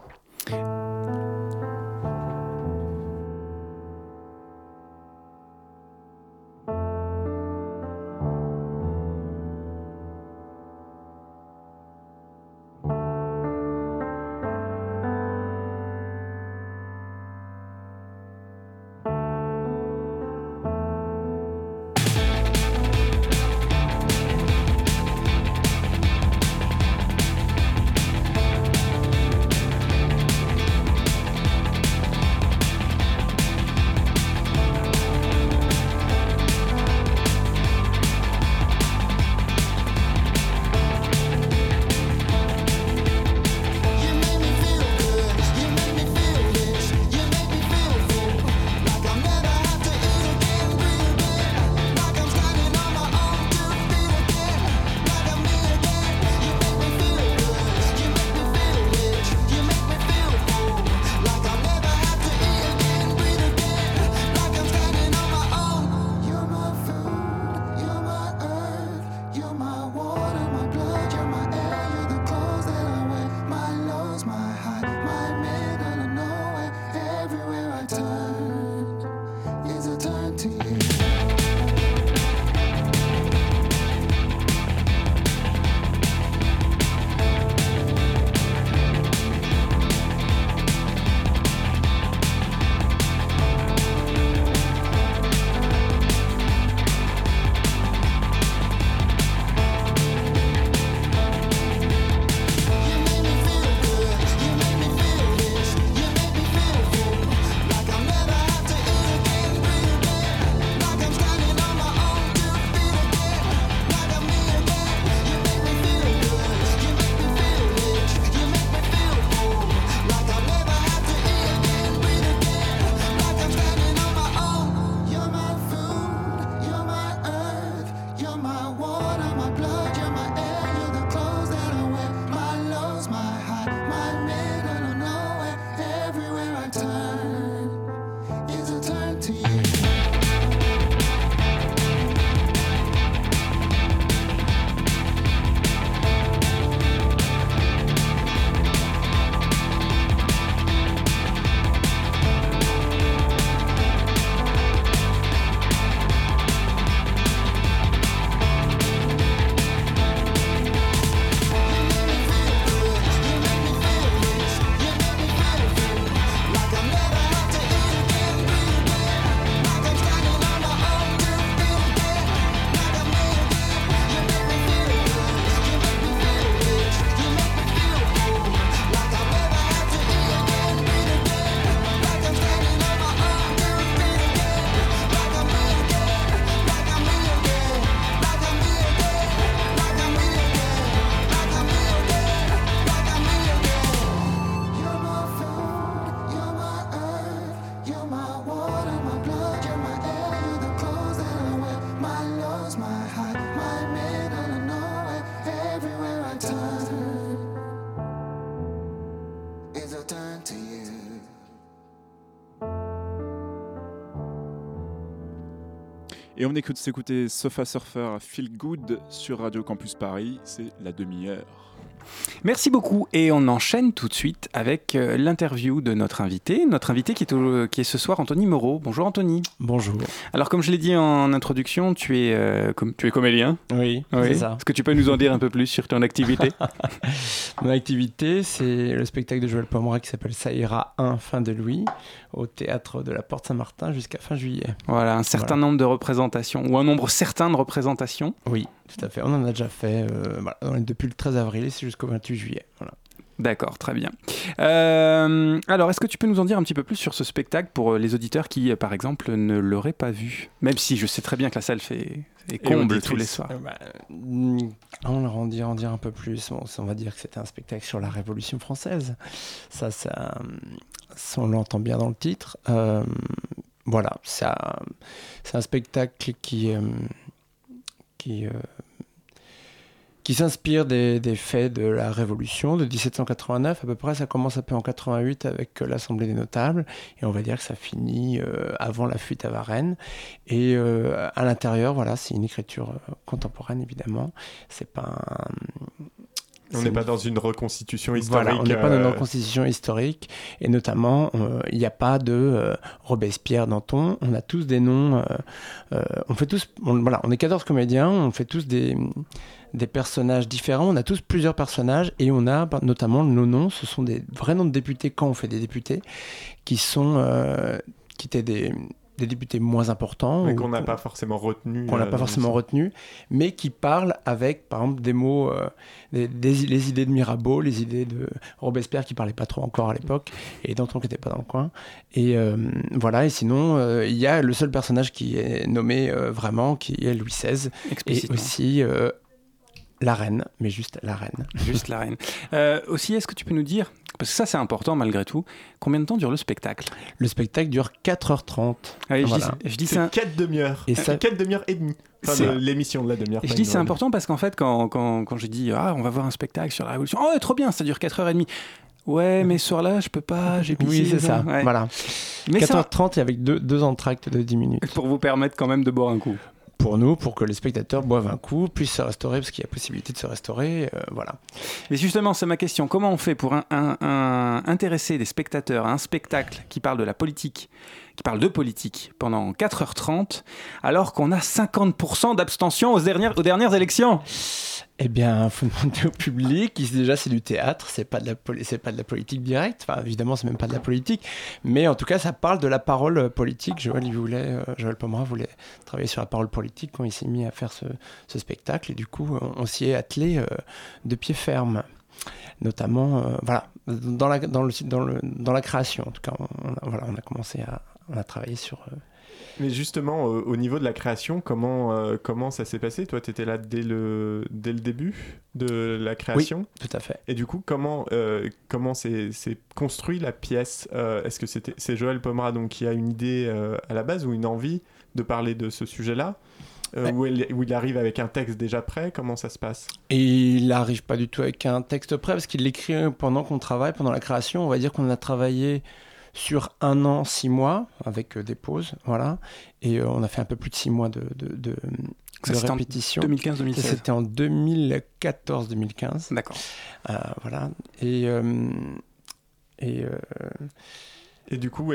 Et on écoute s'écouter Sofa Surfer Feel Good sur Radio Campus Paris, c'est la demi-heure. Merci beaucoup et on enchaîne tout de suite avec euh, l'interview de notre invité. Notre invité qui est, au- qui est ce soir Anthony Moreau. Bonjour Anthony. Bonjour. Alors comme je l'ai dit en introduction, tu es, euh, com- tu es comédien. Oui, c'est ça. Est-ce que tu peux nous en dire un peu plus sur ton activité Mon activité, c'est le spectacle de Joël Pomera qui s'appelle Ça ira 1 fin de Louis au théâtre de la Porte Saint-Martin jusqu'à fin juillet. Voilà, un certain nombre de représentations ou un nombre certain de représentations. Oui, tout à fait. On en a déjà fait euh, voilà, depuis le 13 avril et c'est jusqu'au 28 juillet. Voilà. D'accord, très bien. Euh, alors, est-ce que tu peux nous en dire un petit peu plus sur ce spectacle pour euh, les auditeurs qui, par exemple, ne l'auraient pas vu? Même si je sais très bien que la salle fait, fait comble tous les soirs. Bah, on leur en dire, en dire un peu plus. Bon, on va dire que c'était un spectacle sur la Révolution française. Ça, ça, ça, on l'entend bien dans le titre. Euh, voilà, c'est un spectacle qui, euh, qui, qui s'inspire des, des faits de la Révolution de 1789. À peu près, ça commence un peu en 88 avec euh, l'Assemblée des notables, et on va dire que ça finit euh, avant la fuite à Varennes. Et euh, à l'intérieur, voilà, c'est une écriture contemporaine, évidemment. C'est pas un- On n'est pas dans une reconstitution historique. voilà, on n'est pas dans une reconstitution historique, et notamment, il n'y a pas de euh, Robespierre Danton. On a tous des noms. euh, on fait tous. on- voilà, on est 14 comédiens. On fait tous des des personnages différents. On a tous plusieurs personnages et on a notamment nos noms. Ce sont des vrais noms de députés quand on fait des députés, qui sont euh, qui étaient des des députés moins importants mais qu'on n'a pas forcément retenu. qu'on n'a euh, pas forcément retenu, mais qui parlent avec, par exemple, des mots, euh, des, des- les idées de Mirabeau, les idées de Robespierre qui parlait pas trop encore à l'époque, et Danton qui n'était pas dans le coin. Et euh, voilà, et sinon, euh, il y a le seul personnage qui est nommé euh, vraiment, qui est Louis XVI, et aussi euh, la reine, mais juste la reine. Juste la reine. Euh, aussi, est-ce que tu peux nous dire, parce que ça c'est important malgré tout, combien de temps dure le spectacle? Le spectacle dure 4h30. Ah oui, je dis- je dis C'est ça- 4 demi-heures. Et ça- 4 demi-heures et demie. Enfin, l'émission de la demi-heure. Et je dis c'est important parce qu'en fait, quand, quand, quand j'ai dit ah, on va voir un spectacle sur la Révolution, oh, trop bien, ça dure 4h30. Ouais, mais ce soir-là, je peux pas, j'ai pissé. Oui, c'est ça, Ouais. voilà. Mais ça, 4h30 et avec deux, deux entractes de 10 minutes. pour vous permettre quand même de boire un coup. Pour nous, pour que les spectateurs boivent un coup, puissent se restaurer, parce qu'il y a possibilité de se restaurer, euh, voilà. Mais justement, c'est ma question. Comment on fait pour un- un- intéresser des spectateurs à un spectacle qui parle de la politique, qui parle de politique pendant 4h30, alors qu'on a 50% d'abstention aux dernières élections? Eh bien, faut demander au public. Déjà, c'est du théâtre, c'est pas de la pas de la politique directe. Enfin, évidemment, c'est même pas de la politique, mais en tout cas, ça parle de la parole euh, politique. Joël, il voulait, euh, Joël Pomera voulait travailler sur la parole politique quand il s'est mis à faire ce, spectacle, et du coup, on, s'y est attelé euh, de pied ferme. Notamment, voilà, dans la, dans, le, dans, le, dans la création, en tout cas, on, on a, voilà, on a commencé à, on a travaillé sur. Mais justement, euh, au niveau de la création, comment, euh, comment ça s'est passé? Toi, tu étais là dès le, dès le début de la création? tout à fait. Et du coup, comment euh, comment c'est construit la pièce? Est-ce que c'était c'est Joël Pomera donc qui a une idée à la base ou une envie de parler de ce sujet-là? Euh, où, il arrive avec un texte déjà prêt? Comment ça se passe? Et il n'arrive pas du tout avec un texte prêt parce qu'il l'écrit pendant qu'on travaille, pendant la création. On va dire qu'on a travaillé sur un an, six mois, avec euh, des pauses, voilà. Et euh, on a fait un peu plus de six mois de, de, de, de c'était en répétition. 2015-2016. Ça, C'était en 2014-2015. D'accord. Euh, voilà. Et. et euh, Et du coup,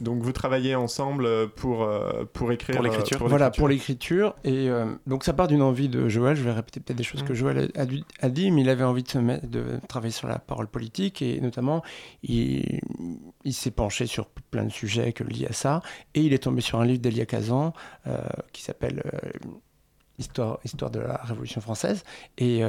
donc vous travaillez ensemble euh, pour, euh, pour écrire. Pour euh, l'écriture. voilà, pour l'écriture. Et euh, donc, ça part d'une envie de Joël. Je vais répéter peut-être des choses Mm. que Joël a, a dû- a dit, mais il avait envie de, se mettre, de travailler sur la parole politique. Et notamment, il, il s'est penché sur plein de sujets que liés à ça. Et il est tombé sur un livre d'Elia Kazan euh, qui s'appelle euh, Histoire, Histoire de la Révolution française. Et.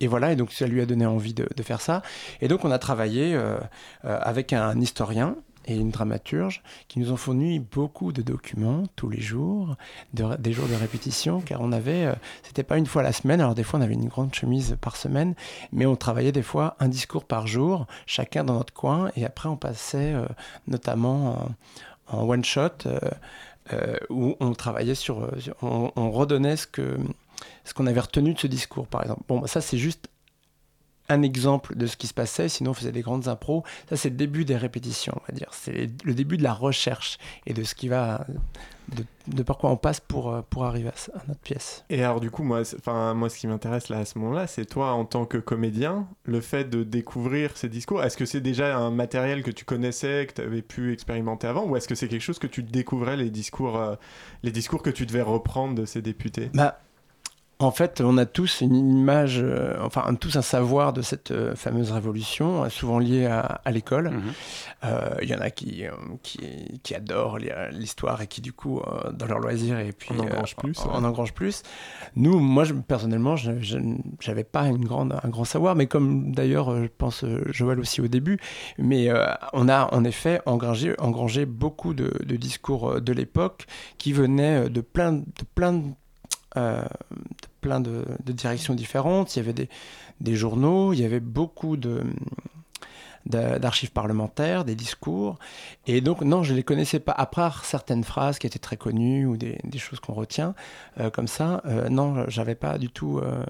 Et voilà, et donc ça lui a donné envie de, faire ça. Et donc on a travaillé euh, euh, avec un historien et une dramaturge qui nous ont fourni beaucoup de documents tous les jours, de- des jours de répétition, car on avait, euh, c'était pas une fois la semaine, alors des fois on avait une grande chemise par semaine, mais on travaillait des fois un discours par jour, chacun dans notre coin, et après on passait euh, notamment en, one shot. où on travaillait sur, on redonnait ce que ce qu'on avait retenu de ce discours, par exemple. Bon, bah, ça c'est juste un exemple de ce qui se passait, sinon on faisait des grandes impros. Ça, c'est le début des répétitions, on va dire. C'est le début de la recherche et de ce qui va, de, de par quoi on passe pour, euh, pour arriver à, notre pièce. Et alors du coup, moi, enfin moi, ce qui m'intéresse là à ce moment-là, c'est toi en tant que comédien, le fait de découvrir ces discours. Est-ce que c'est déjà un matériel que tu connaissais, que tu avais pu expérimenter avant, ou est-ce que c'est quelque chose que tu découvrais les discours, euh, les discours que tu devais reprendre de ces députés? Bah, en fait, on a tous une image, euh, enfin tous un savoir de cette euh, fameuse révolution, euh, souvent liée à, à l'école. Euh, Il y en a qui, euh, qui, qui adorent l'histoire et qui, du coup, euh, dans leur loisir, et puis En engrangent euh, plus, en, ouais. en engrangent plus. Nous, moi, je, personnellement, je n'avais pas une grande, un grand savoir, mais comme d'ailleurs, je pense, Joël aussi au début, mais euh, on a en effet engrangé, engrangé beaucoup de, de discours de l'époque qui venaient de plein de, plein euh, de plein de, directions différentes. Il y avait des, journaux, il y avait beaucoup d'archives parlementaires, des discours. Et donc, non, je ne les connaissais pas. À part certaines phrases qui étaient très connues ou des, des choses qu'on retient, euh, comme ça, euh, non, j'avais pas du tout. euh,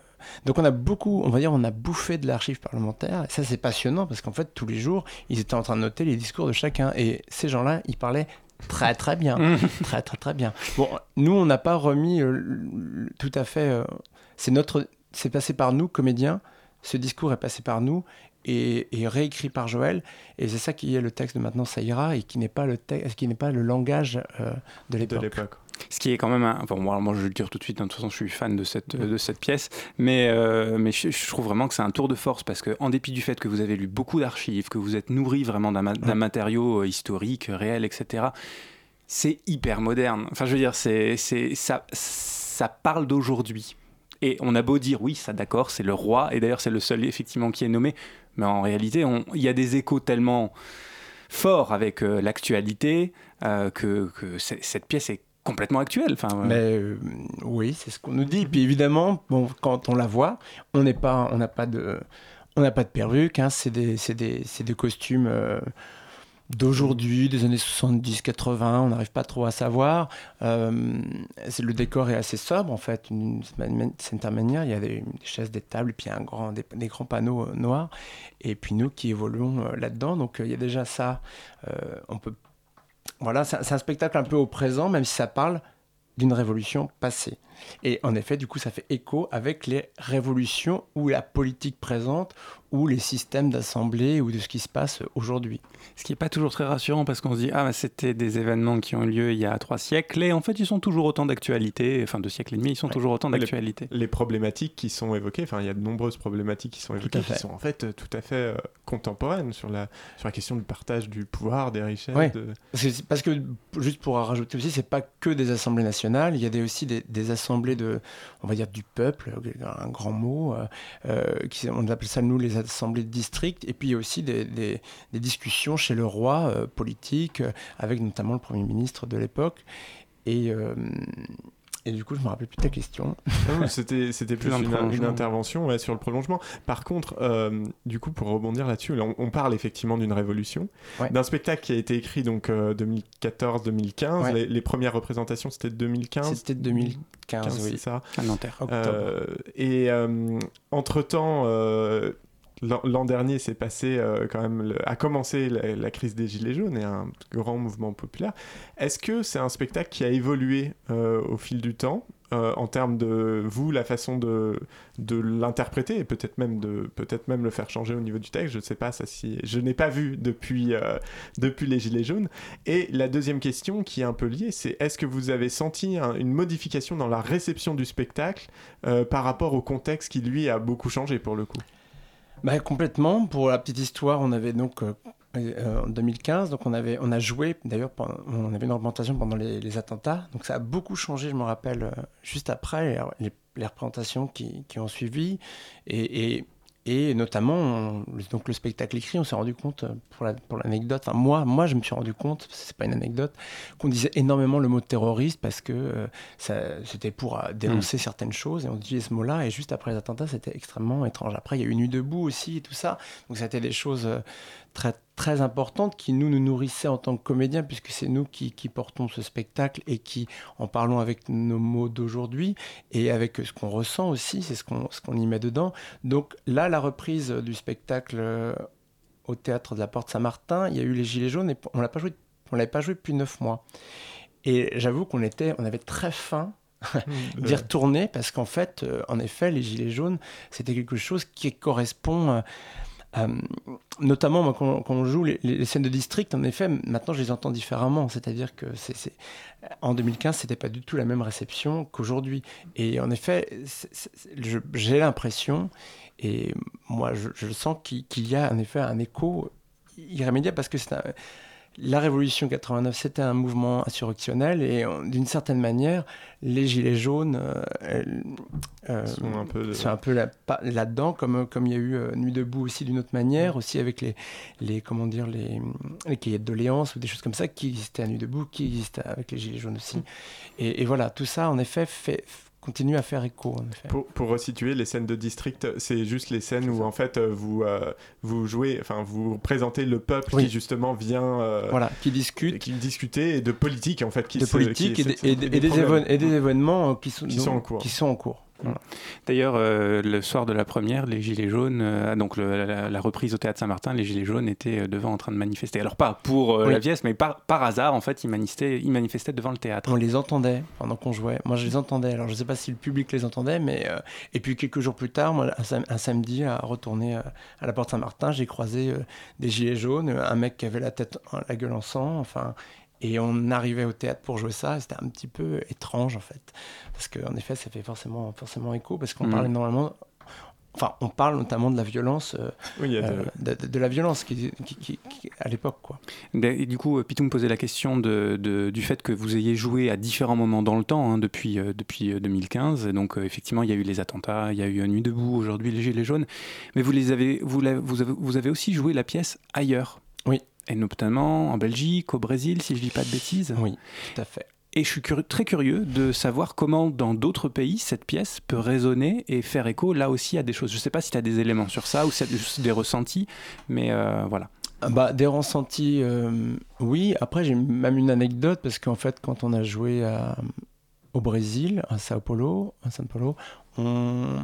Donc, on a beaucoup, on va dire, on a bouffé de l'archive parlementaire. Et ça, c'est passionnant parce qu'en fait, tous les jours, ils étaient en train de noter les discours de chacun. Et ces gens-là, ils parlaient très très bien, très très très bien. Bon, nous on n'a pas remis euh, tout à fait. euh, c'est notre, c'est passé par nous comédiens. Ce discours est passé par nous et, et réécrit par Joël. Et c'est ça qui est le texte de maintenant ça ira et qui n'est pas le texte, qui n'est pas le langage euh, de l'époque. Ce qui est quand même un... Enfin, bon, alors moi, je vais le dire tout de suite, hein, de toute façon, je suis fan de cette, de cette pièce, mais, euh, mais je, je trouve vraiment que c'est un tour de force, parce que en dépit du fait que vous avez lu beaucoup d'archives, que vous êtes nourri vraiment d'un ma- matériau euh, historique, réel, etc., c'est hyper moderne. Enfin, je veux dire, c'est, c'est, ça, ça parle d'aujourd'hui. Et on a beau dire, oui, ça d'accord, c'est le roi, et d'ailleurs c'est le seul effectivement qui est nommé, mais en réalité, il y a des échos tellement forts avec euh, l'actualité euh, que, que cette pièce est complètement actuelle. Enfin, Mais euh, oui, c'est ce qu'on nous dit. Puis évidemment, bon, quand on la voit, on n'est pas, on n'a pas de, on n'a pas de perruque. Hein, c'est des, des, des costumes euh, d'aujourd'hui, des années 70-80. On n'arrive pas trop à savoir. Euh, le décor est assez sobre en fait. D'une certaine manière, il y a des, chaises, des tables, et puis un grand, des, grands panneaux euh, noirs. Et puis nous qui évoluons là-dedans, donc il y a déjà ça. On peut voilà, c'est un- spectacle un peu au présent, même si ça parle d'une révolution passée. Et en effet, du coup, ça fait écho avec les révolutions ou la politique présente ou les systèmes d'assemblée ou de ce qui se passe aujourd'hui. Ce qui n'est pas toujours très rassurant parce qu'on se dit, ah, bah, c'était des événements qui ont eu lieu il y a trois siècles et en fait, ils sont toujours autant d'actualité, enfin deux siècles et demi, ils sont toujours autant d'actualité. Les, problématiques qui sont évoquées, enfin, il y a de nombreuses problématiques qui sont évoquées, qui sont en fait tout à fait euh, contemporaines sur la, sur la question du partage du pouvoir, des richesses. Ouais. de- Parce, que, parce que, juste pour rajouter aussi, c'est pas que des assemblées nationales, il y a des, aussi des, des assemblées de, on va dire, du peuple, un grand mot, euh, euh, qui, on appelle ça nous les assemblées de district, et puis il y a aussi des, des- des discussions chez le roi euh, politique, euh, avec notamment le Premier ministre de l'époque. Et, euh, et du coup, je me rappelle plus de ta question. Non, C'était plus une, intervention ouais, sur le prolongement. Par contre, euh, du coup, pour rebondir là-dessus, là, on, on parle effectivement d'une révolution, Ouais. d'un spectacle qui a été écrit donc euh, 2014-2015. Ouais. Les, les premières représentations, c'était 2015. C'était 2015, oui. c'est ça. À Nanterre. Euh, et entre-temps, euh, l'an dernier, s'est passé euh, quand même, le- a commencé la, crise des Gilets jaunes et un grand mouvement populaire. Est-ce que c'est un spectacle qui a évolué euh, au fil du temps euh, en termes de vous, la façon de, de l'interpréter et peut-être même de peut-être même le faire changer au niveau du texte? Je ne sais pas ça si je n'ai pas vu depuis depuis les gilets jaunes. Et la deuxième question qui est un peu liée, c'est est-ce que vous avez senti un- une modification dans la réception du spectacle par rapport au contexte qui lui a beaucoup changé pour le coup? Bah, complètement. Pour la petite histoire, on avait donc euh, euh, en 2015, donc on avait, on a joué. D'ailleurs, on avait une représentation pendant les, attentats. Donc ça a beaucoup changé. Je me rappelle euh, juste après les, représentations qui, ont suivi et, et notamment on- donc le spectacle écrit. On s'est rendu compte euh, pour la- pour l'anecdote. enfin, moi, moi, je me suis rendu compte. C'est pas une anecdote qu'on disait énormément le mot terroriste parce que euh, c'était pour euh, dénoncer certaines choses et on utilisait ce mot-là et juste après les attentats c'était extrêmement étrange. Après il y a eu Nuit debout aussi et tout ça, donc c'était des choses très, très importante qui nous, nous nourrissait en tant que comédiens, puisque c'est nous qui, qui portons ce spectacle et qui en parlons avec nos mots d'aujourd'hui et avec ce qu'on ressent aussi, c'est ce qu'on ce qu'on y met dedans. Donc là, la reprise du spectacle euh, au théâtre de la Porte Saint-Martin, il y a eu les Gilets jaunes et on l'a pas joué, on l'avait pas joué depuis neuf mois. Et j'avoue qu'on était, on avait très faim d'y retourner parce qu'en fait, euh, en effet, les gilets jaunes, c'était quelque chose qui correspond. Euh, notamment quand, on joue les, scènes de district, en effet, maintenant je les entends différemment. C'est-à-dire que c'est, en 2015, c'était pas du tout la même réception qu'aujourd'hui. Et en effet, j'ai l'impression, et moi je, sens qu'il, qu'il y a en effet un écho irrémédiable parce que c'est un- la Révolution 89, c'était un mouvement insurrectionnel et euh, d'une certaine manière, les Gilets jaunes euh, euh, Sont un peu de- sont un peu là- pas- là-dedans, comme, comme il y a eu euh, Nuit debout aussi d'une autre manière, aussi avec les, les, comment dire, les, les cahiers de doléances ou des choses comme ça qui existaient à Nuit debout, qui existaient avec les Gilets jaunes aussi. Et, et voilà, tout ça, en effet, fait, continue à faire écho. En effet. Pour, pour resituer, les scènes de district, c'est juste les scènes où en fait vous, euh, vous jouez, enfin vous présentez le peuple Oui. qui justement vient. euh, Voilà, qui discute. Qui discuter et de politique en fait. Qui de politique qui et, et et des, et des événements qui sont, Qui sont en cours. Qui sont en cours. Voilà. D'ailleurs, euh, le soir de la première, les Gilets jaunes, euh, donc le- la, la reprise au théâtre Saint-Martin, les Gilets jaunes étaient euh, devant en train de manifester. Alors pas pour euh, Oui. la pièce, mais par, par hasard, en fait, ils manifestaient, ils manifestaient devant le théâtre. On les entendait pendant qu'on jouait. Moi, je les entendais. Alors, je ne sais pas si le public les entendait, mais et puis quelques jours plus tard, moi, un, sam- un samedi, à retourner à la Porte Saint-Martin, j'ai croisé des gilets jaunes, un mec qui avait la tête, la gueule en sang, enfin. Et on arrivait au théâtre pour jouer ça, c'était un petit peu étrange en fait, parce qu'en effet, ça fait forcément, forcément écho, parce qu'on Mhm. parle énormément, enfin, on parle notamment de la violence, euh, Oui, de- euh, de, la violence qui, qui- qui- qui- à l'époque, quoi. Et du coup, Pitou me posait la question de, du fait que vous ayez joué à différents moments dans le temps, hein, depuis, euh, depuis euh, 2015. Et donc, effectivement, il y a eu les attentats, il y a eu Nuit debout, aujourd'hui les Gilets jaunes. Mais vous, les avez, vous, l'avez- vous, avez, vous avez aussi joué la pièce ailleurs. Oui. Et notamment en Belgique, au Brésil, si je dis pas de bêtises. Oui, tout à fait. Et je suis curieux- très curieux de savoir comment, dans d'autres pays, cette pièce peut résonner et faire écho là aussi à des choses. Je ne sais pas si tu as des éléments sur ça ou si juste des ressentis, mais euh, voilà. Ah Bah, des ressentis, euh, oui. Après, j'ai même une anecdote parce qu'en fait, quand on a joué à- au Brésil, à Sao Paulo, à São Paulo, on...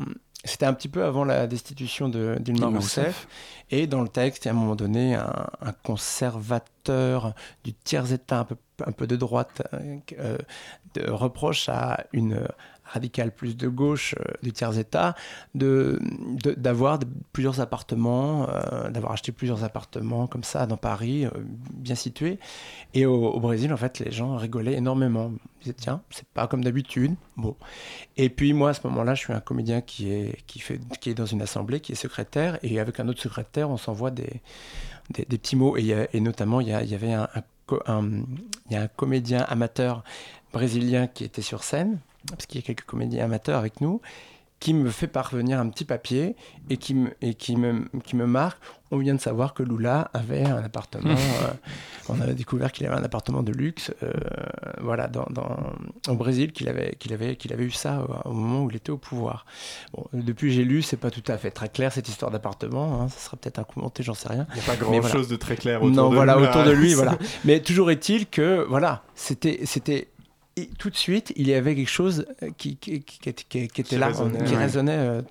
c'était un petit peu avant la destitution de Dilma Rousseff. Et dans le texte, il y a à un moment donné, un, un conservateur du tiers-État, un peu, un peu de droite, euh, euh, de, reproche à une radicale plus de gauche euh, du tiers-État d'avoir de- plusieurs appartements, euh, d'avoir acheté plusieurs appartements comme ça dans Paris, euh, bien situés. Et au, Brésil, en fait, les gens rigolaient énormément. Ils disaient, tiens, c'est pas comme d'habitude. Bon. Et puis moi, à ce moment-là, je suis un comédien qui est, qui, fait, qui est dans une assemblée, qui est secrétaire, et avec un autre secrétaire, on s'envoie des, des, petits mots. Et, notamment, il y, y avait un- il y a un comédien amateur brésilien qui était sur scène, parce qu'il y a quelques comédiens amateurs avec nous, qui me fait parvenir un petit papier et qui me, et qui me, qui me marque. On vient de savoir que Lula avait un appartement. euh, on a découvert qu'il avait un appartement de luxe, euh, voilà, dans, dans- au Brésil, qu'il avait, qu'il avait, qu'il avait eu ça au, au moment où il était au pouvoir. Bon, depuis j'ai lu, c'est pas tout à fait très clair cette histoire d'appartement. hein, ça sera peut-être un coup monté, j'en sais rien. Il y a pas grand-chose de très clair autour non, de voilà, Lula. autour de lui, voilà. Mais toujours est-il que, voilà, c'était, c'était et tout de suite, il y avait quelque chose qui, qui, qui- qui- qui- qui était là, résonnait, qui ouais. résonnait euh,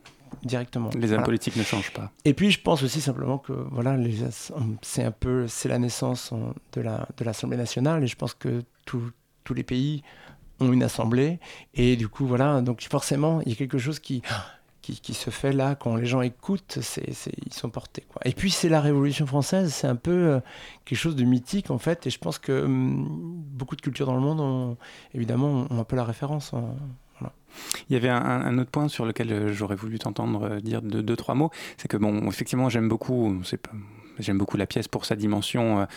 directement. Les hommes Voilà. politiques ne changent pas. Et puis, je pense aussi simplement que voilà, c'est un peu, c'est la naissance on, de la de l'Assemblée nationale, et je pense que tous tous les pays ont une assemblée, et du coup, voilà, donc forcément, il y a quelque chose qui qui, se fait là quand les gens écoutent, ils sont portés. Et puis c'est la Révolution française, c'est un peu euh, quelque chose de mythique en fait, et je pense que hum, beaucoup de cultures dans le monde ont évidemment ont un peu la référence. en- voilà. Il y avait un, autre point sur lequel euh, j'aurais voulu t'entendre euh, dire deux, trois mots. C'est que, bon, effectivement, j'aime beaucoup, beaucoup la pièce pour sa dimension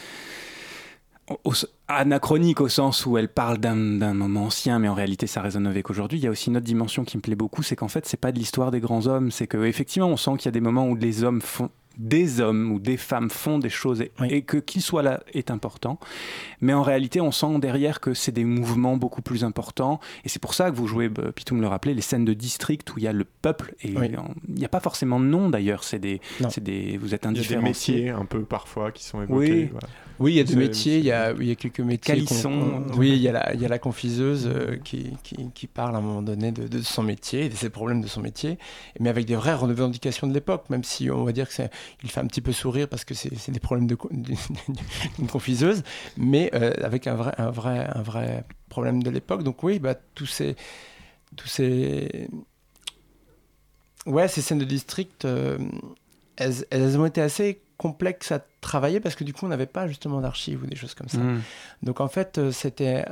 anachronique au sens où elle parle d'un d'un moment ancien, mais en réalité ça résonne avec aujourd'hui. Il y a aussi une autre dimension qui me plaît beaucoup, c'est qu'en fait c'est pas de l'histoire des grands hommes, c'est que effectivement on sent qu'il y a des moments où les hommes font des hommes ou des femmes font des choses et, et que qu'ils soient là est important. Mais en réalité, on sent derrière que c'est des mouvements beaucoup plus importants. Et c'est pour ça que vous jouez, bah, Pitou me le rappelait, les scènes de district où il y a le peuple. Et Oui. il n'y a pas forcément de nom d'ailleurs. C'est des, c'est des, vous êtes Il y a des métiers un peu parfois qui sont évoqués. Oui. voilà. Oui, il y a des métiers, il y a, il y a quelques métiers. Calisson. Oui, il y, a la, il y a la confiseuse euh, qui, qui, qui parle à un moment donné de, de son métier, et de ses problèmes de son métier, mais avec des vraies revendications de l'époque, même si on va dire que c'est, il fait un petit peu sourire parce que c'est, des problèmes de, d'une confiseuse, mais euh, avec un vrai, un, vrai, un vrai problème de l'époque. Donc oui, bah, tous ces... Tous ces... Ouais, ces scènes de district, euh, elles, elles ont été assez complexes à travailler parce que du coup, on n'avait pas justement d'archives ou des choses comme ça. Mm. Donc en fait, euh, c'était,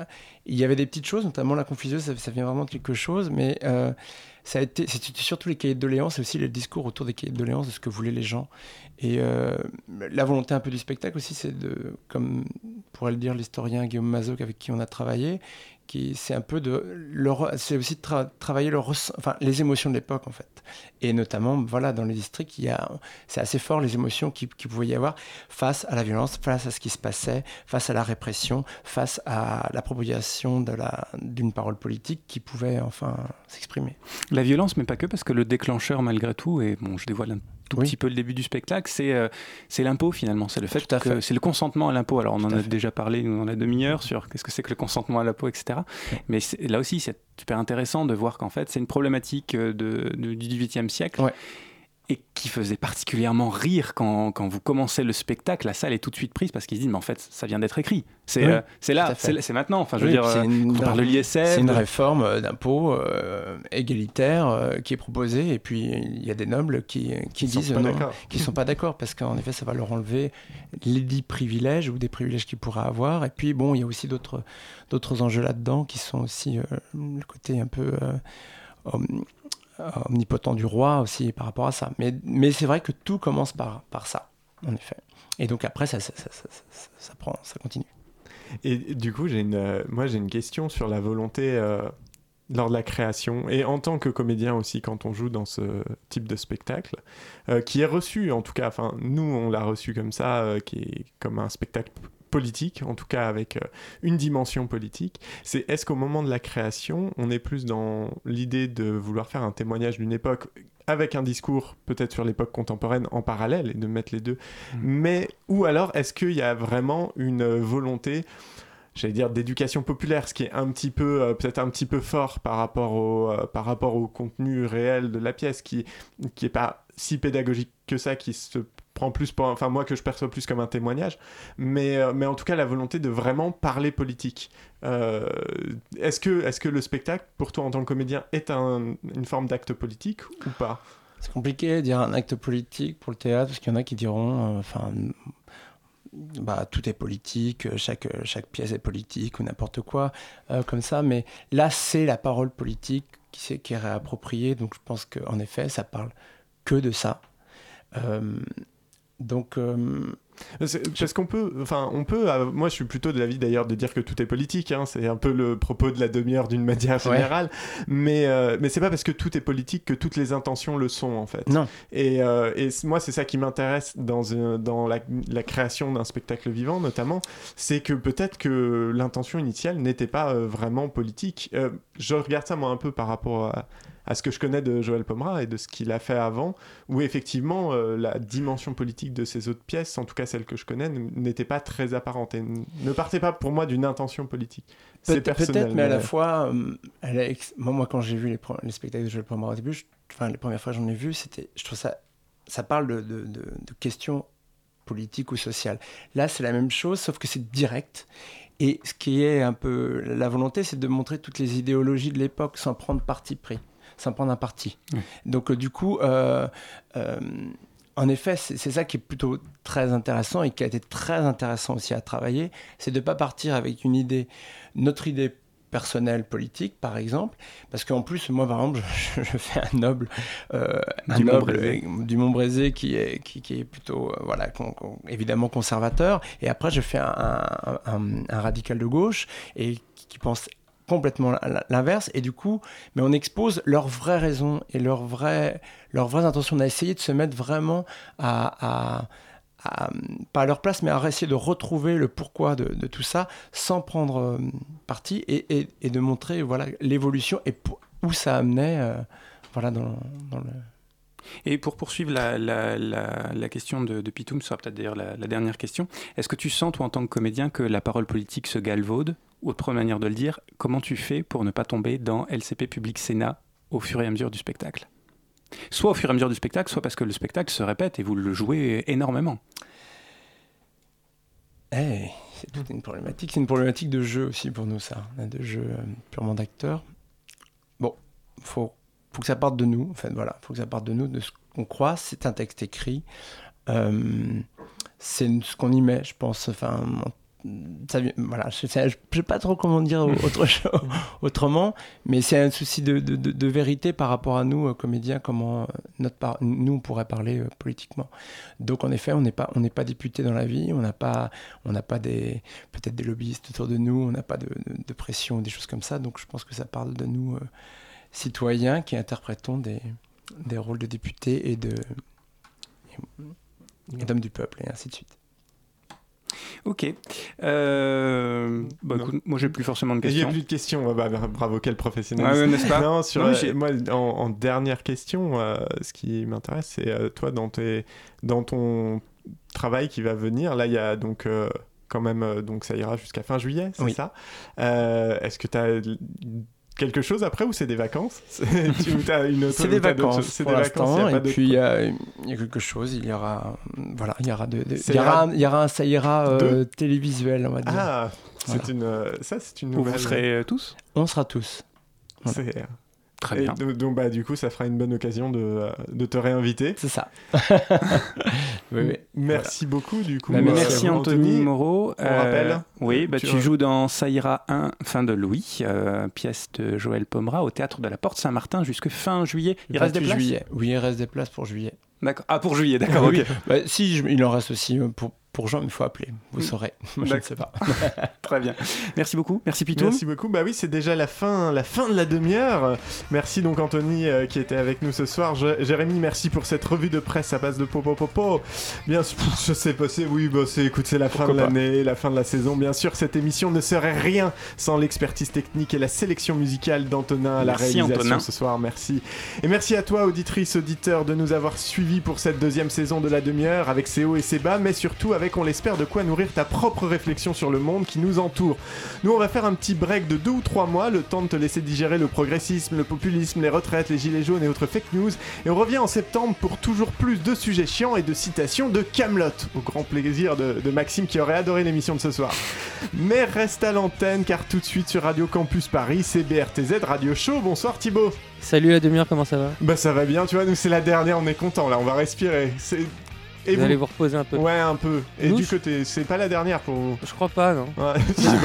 il y avait des petites choses, notamment la confuseuse, ça, ça vient vraiment de quelque chose, mais euh, ça a été, c'était surtout les cahiers de doléances et aussi le discours autour des cahiers de doléances de ce que voulaient les gens. Et euh, la volonté un peu du spectacle aussi, c'est de, comme pourrait le dire l'historien Guillaume Mazoc avec qui on a travaillé, c'est un peu de c'est aussi de tra- travailler les émotions de l'époque en fait. Et notamment, voilà, dans y a, c'est assez fort les émotions qui, qui pouvait y avoir face à la violence, face à ce qui se passait, face à la répression, face à l'appropriation de d'une parole politique qui pouvait enfin s'exprimer. La violence, mais pas que, parce que le déclencheur, malgré tout, et bon, je dévoile un tout petit peu le début du spectacle, c'est euh, c'est l'impôt finalement. C'est le fait que c'est le consentement à l'impôt. Alors on en a déjà parlé dans la demi-heure sur qu'est-ce que c'est que le consentement à l'impôt, etc. Mais là aussi, c'est super intéressant de voir qu'en fait, c'est une problématique euh, de, de- du XVIIIe siècle. Et qui faisait particulièrement rire quand, quand vous commencez le spectacle, la salle est tout de suite prise parce qu'ils se disent mais en fait ça vient d'être écrit, c'est Oui, euh, là, c'est maintenant. Enfin je veux dire, euh, une- on parle de l'ISF, C'est une de- réforme euh, d'impôt euh, égalitaire euh, qui est proposée, et puis il y a des nobles qui, qui disent non, qui sont pas d'accord parce qu'en effet ça va leur enlever les dix privilèges ou des privilèges qu'ils pourraient avoir. Et puis bon, il y a aussi d'autres d'autres enjeux là-dedans qui sont aussi euh, le côté un peu euh, omnipotent du roi aussi par rapport à ça. Mais, mais c'est vrai que tout commence par, par ça, en effet. Et donc après, ça, ça, ça, ça, prend, ça continue. Et du coup, j'ai une, euh, moi j'ai une question sur la volonté euh, lors de la création et en tant que comédien aussi quand on joue dans ce type de spectacle, euh, qui est reçu en tout cas, enfin nous on l'a reçu comme ça, euh, qui est comme un spectacle politique, en tout cas avec euh, une dimension politique, c'est est-ce qu'au moment de la création, on est plus dans l'idée de vouloir faire un témoignage d'une époque avec un discours peut-être sur l'époque contemporaine en parallèle et de mettre les deux, mais ou alors est-ce qu'il y a vraiment une euh, volonté j'allais dire d'éducation populaire, ce qui est un petit peu euh, peut-être un petit peu fort par rapport au euh, par rapport au contenu réel de la pièce, qui qui est pas si pédagogique que ça, qui se prend plus pour, enfin moi que je perçois plus comme un témoignage, mais euh, mais en tout cas la volonté de vraiment parler politique. Euh, est-ce que est-ce que le spectacle pour toi en tant que comédien est un- une forme d'acte politique ou pas? C'est compliqué de dire un acte politique pour le théâtre, parce qu'il y en a qui diront, euh, enfin, bah, tout est politique, chaque, chaque pièce est politique ou n'importe quoi comme ça. Mais là, c'est la parole politique qui, qui est réappropriée. Donc je pense qu'en effet, ça parle que de ça. Donc. euh, Parce qu'on peut, enfin, on peut. euh, moi, je suis plutôt de l'avis d'ailleurs de dire que tout est politique. hein, c'est un peu le propos de la demi-heure d'une manière Ouais. générale. Mais, euh, mais c'est pas parce que tout est politique que toutes les intentions le sont en fait. Non. Et, euh, et moi, c'est ça qui m'intéresse dans, dans la, la création d'un spectacle vivant, notamment, c'est que peut-être que l'intention initiale n'était pas vraiment politique. Je regarde ça moi un peu par rapport à, à ce que je connais de Joël Pomera et de ce qu'il a fait avant, où effectivement euh, la dimension politique de ses autres pièces, en tout cas celles que je connais, n'était pas très apparente et n- ne partait pas pour moi d'une intention politique. C'est Peut- personnel. Peut-être, mais à la fois, euh, elle est ex- moi, moi, quand j'ai vu les, spectacles de Joël Pomera au début, je- enfin, les premières fois que j'en ai vu, c'était, je trouve ça, ça parle de, de- de- de questions politiques ou sociales. Là, c'est la même chose, sauf que c'est direct. Et ce qui est un peu la volonté, c'est de montrer toutes les idéologies de l'époque sans prendre parti pris, sans prendre un parti. Donc, euh, du coup, euh, euh, en effet, c'est ça qui est plutôt très intéressant et qui a été très intéressant aussi à travailler, c'est de ne pas partir avec une idée, notre idée personnelle politique, par exemple, parce qu'en plus, moi, par exemple, je, je fais un noble, euh, un Du noble Montbrésé. euh, du Montbrésé qui est, qui, qui est plutôt, euh, voilà, con- con- évidemment conservateur, et après, je fais un, un- un- un radical de gauche et qui, qui pense complètement l'inverse. Et du coup, mais on expose leurs vraies raisons et leurs vraies, leurs vraies intentions. On a essayé de se mettre vraiment à, pas à leur place, mais à essayer de retrouver le pourquoi de, tout ça sans prendre euh, parti et, et, de montrer voilà l'évolution et où ça amenait euh, voilà dans, dans le et pour poursuivre la, question de, de Pitoum, ce sera peut-être d'ailleurs la, dernière question, est-ce que tu sens, toi, en tant que comédien, que la parole politique se galvaude? Autre manière de le dire, comment tu fais pour ne pas tomber dans LCP Public Sénat au fur et à mesure du spectacle? Soit au fur et à mesure du spectacle, soit parce que le spectacle se répète et vous le jouez énormément. Eh, c'est toute une problématique. C'est une problématique de jeu aussi pour nous, ça, de jeu euh, purement d'acteur. Bon, faut faut que ça parte de nous. En fait, voilà, faut que ça parte de nous, de ce qu'on croit. C'est un texte écrit. Euh, c'est ce qu'on y met, je pense. Enfin, ça, voilà, je ne sais pas trop comment dire autre chose, autrement, mais c'est un souci de, de, de, vérité par rapport à nous, euh, comédiens, comment euh, notre nous, on pourrait parler politiquement. Donc, en effet, on n'est pas, on n'est pas député dans la vie, on n'a pas, on n'a pas des, peut-être des lobbyistes autour de nous, on n'a pas de, pression, des choses comme ça. Donc, je pense que ça parle de nous citoyens qui interprétons des, des rôles de députés et de d'hommes du peuple et ainsi de suite. Ok. Euh, bah, écoute, moi, j'ai plus forcément de questions. Il n'y a plus de questions. Bah, bravo, quel professionnel. Ah n'est-ce pas non, sur, euh, moi, en, dernière question, euh, ce qui m'intéresse, c'est toi, dans, tes, dans ton travail qui va venir, là, il y a donc quand même, donc ça ira jusqu'à fin juillet, c'est ça? Est-ce que tu as quelque chose après ou c'est des vacances C'est des vacances. C'est des vacances. et puis il y, a quelque chose. Il y aura, voilà, il y aura de, il y aura, il y aura un ça ira euh, télévisuel, on va dire. Ah, c'est une, euh, ça c'est une nouvelle. Vous serez euh, tous? On sera tous. C'est Très bien. donc, bah, du coup, ça fera une bonne occasion de, de te réinviter. C'est ça. Merci beaucoup, du coup. Bah, merci, Anthony, Moreau. On rappelle Oui, bah, tu, joues dans Saïra 1, fin de Louis, euh, pièce de Joël Pomera au théâtre de la Porte Saint-Martin jusque fin juillet. Il reste des places? juillet. Oui, il reste des places pour juillet. D'accord. Ah, pour juillet, d'accord. oui. si, il en reste aussi euh, pour, pour Jean, il faut appeler. Vous saurez. je ne sais pas. Très bien. Merci beaucoup. Merci Pitou. Merci beaucoup. Bah oui, c'est déjà la fin, la fin de la demi-heure. Merci donc Anthony euh, qui était avec nous ce soir. Jérémy, merci pour cette revue de presse à base de popo popo. Bien sûr, je sais pas, c'est oui, bah c'est écoute, c'est la fin de l'année, la fin de la saison. Bien sûr, cette émission ne serait rien sans l'expertise technique et la sélection musicale d'Antonin à la réalisation ce soir. Merci. Et merci à toi, auditrice, auditeur, de nous avoir suivis pour cette deuxième saison de la demi-heure avec ses hauts et ses bas, mais surtout avec on l'espère, de quoi nourrir ta propre réflexion sur le monde qui nous entoure. Nous, on va faire un petit break de deux ou trois mois, le temps de te laisser digérer le progressisme, le populisme, les retraites, les gilets jaunes et autres fake news. Et on revient en septembre pour toujours plus de sujets chiants et de citations de Camelot, au grand plaisir de, Maxime qui aurait adoré l'émission de ce soir. Mais reste à l'antenne car tout de suite sur Radio Campus Paris, c'est BRTZ Radio Show. Bonsoir Thibaut. Salut la demi-heure, comment ça va? Bah ça va bien, tu vois, nous c'est la dernière, on est content là, on va respirer. C'est vous, allez vous reposer un peu. Ouais, un peu. Et du côté, c'est pas la dernière pour vous. Je crois pas, non.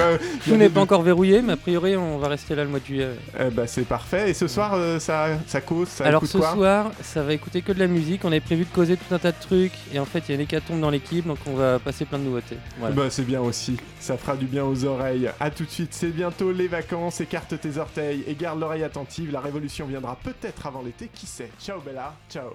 Tout n'est pas encore verrouillé, mais a priori, on va rester là le mois de juillet. Eh bah, c'est parfait. Et ce soir, euh, ça, ça cause ça Alors, ce soir, ça va écouter que de la musique. On avait prévu de causer tout un tas de trucs. Et en fait, il y a une hécatombe dans l'équipe, donc on va passer plein de nouveautés. Bah, c'est bien aussi. Ça fera du bien aux oreilles. A tout de suite, c'est bientôt les vacances. Écarte tes orteils et garde l'oreille attentive. La révolution viendra peut-être avant l'été. Qui sait? Ciao, Bella. Ciao.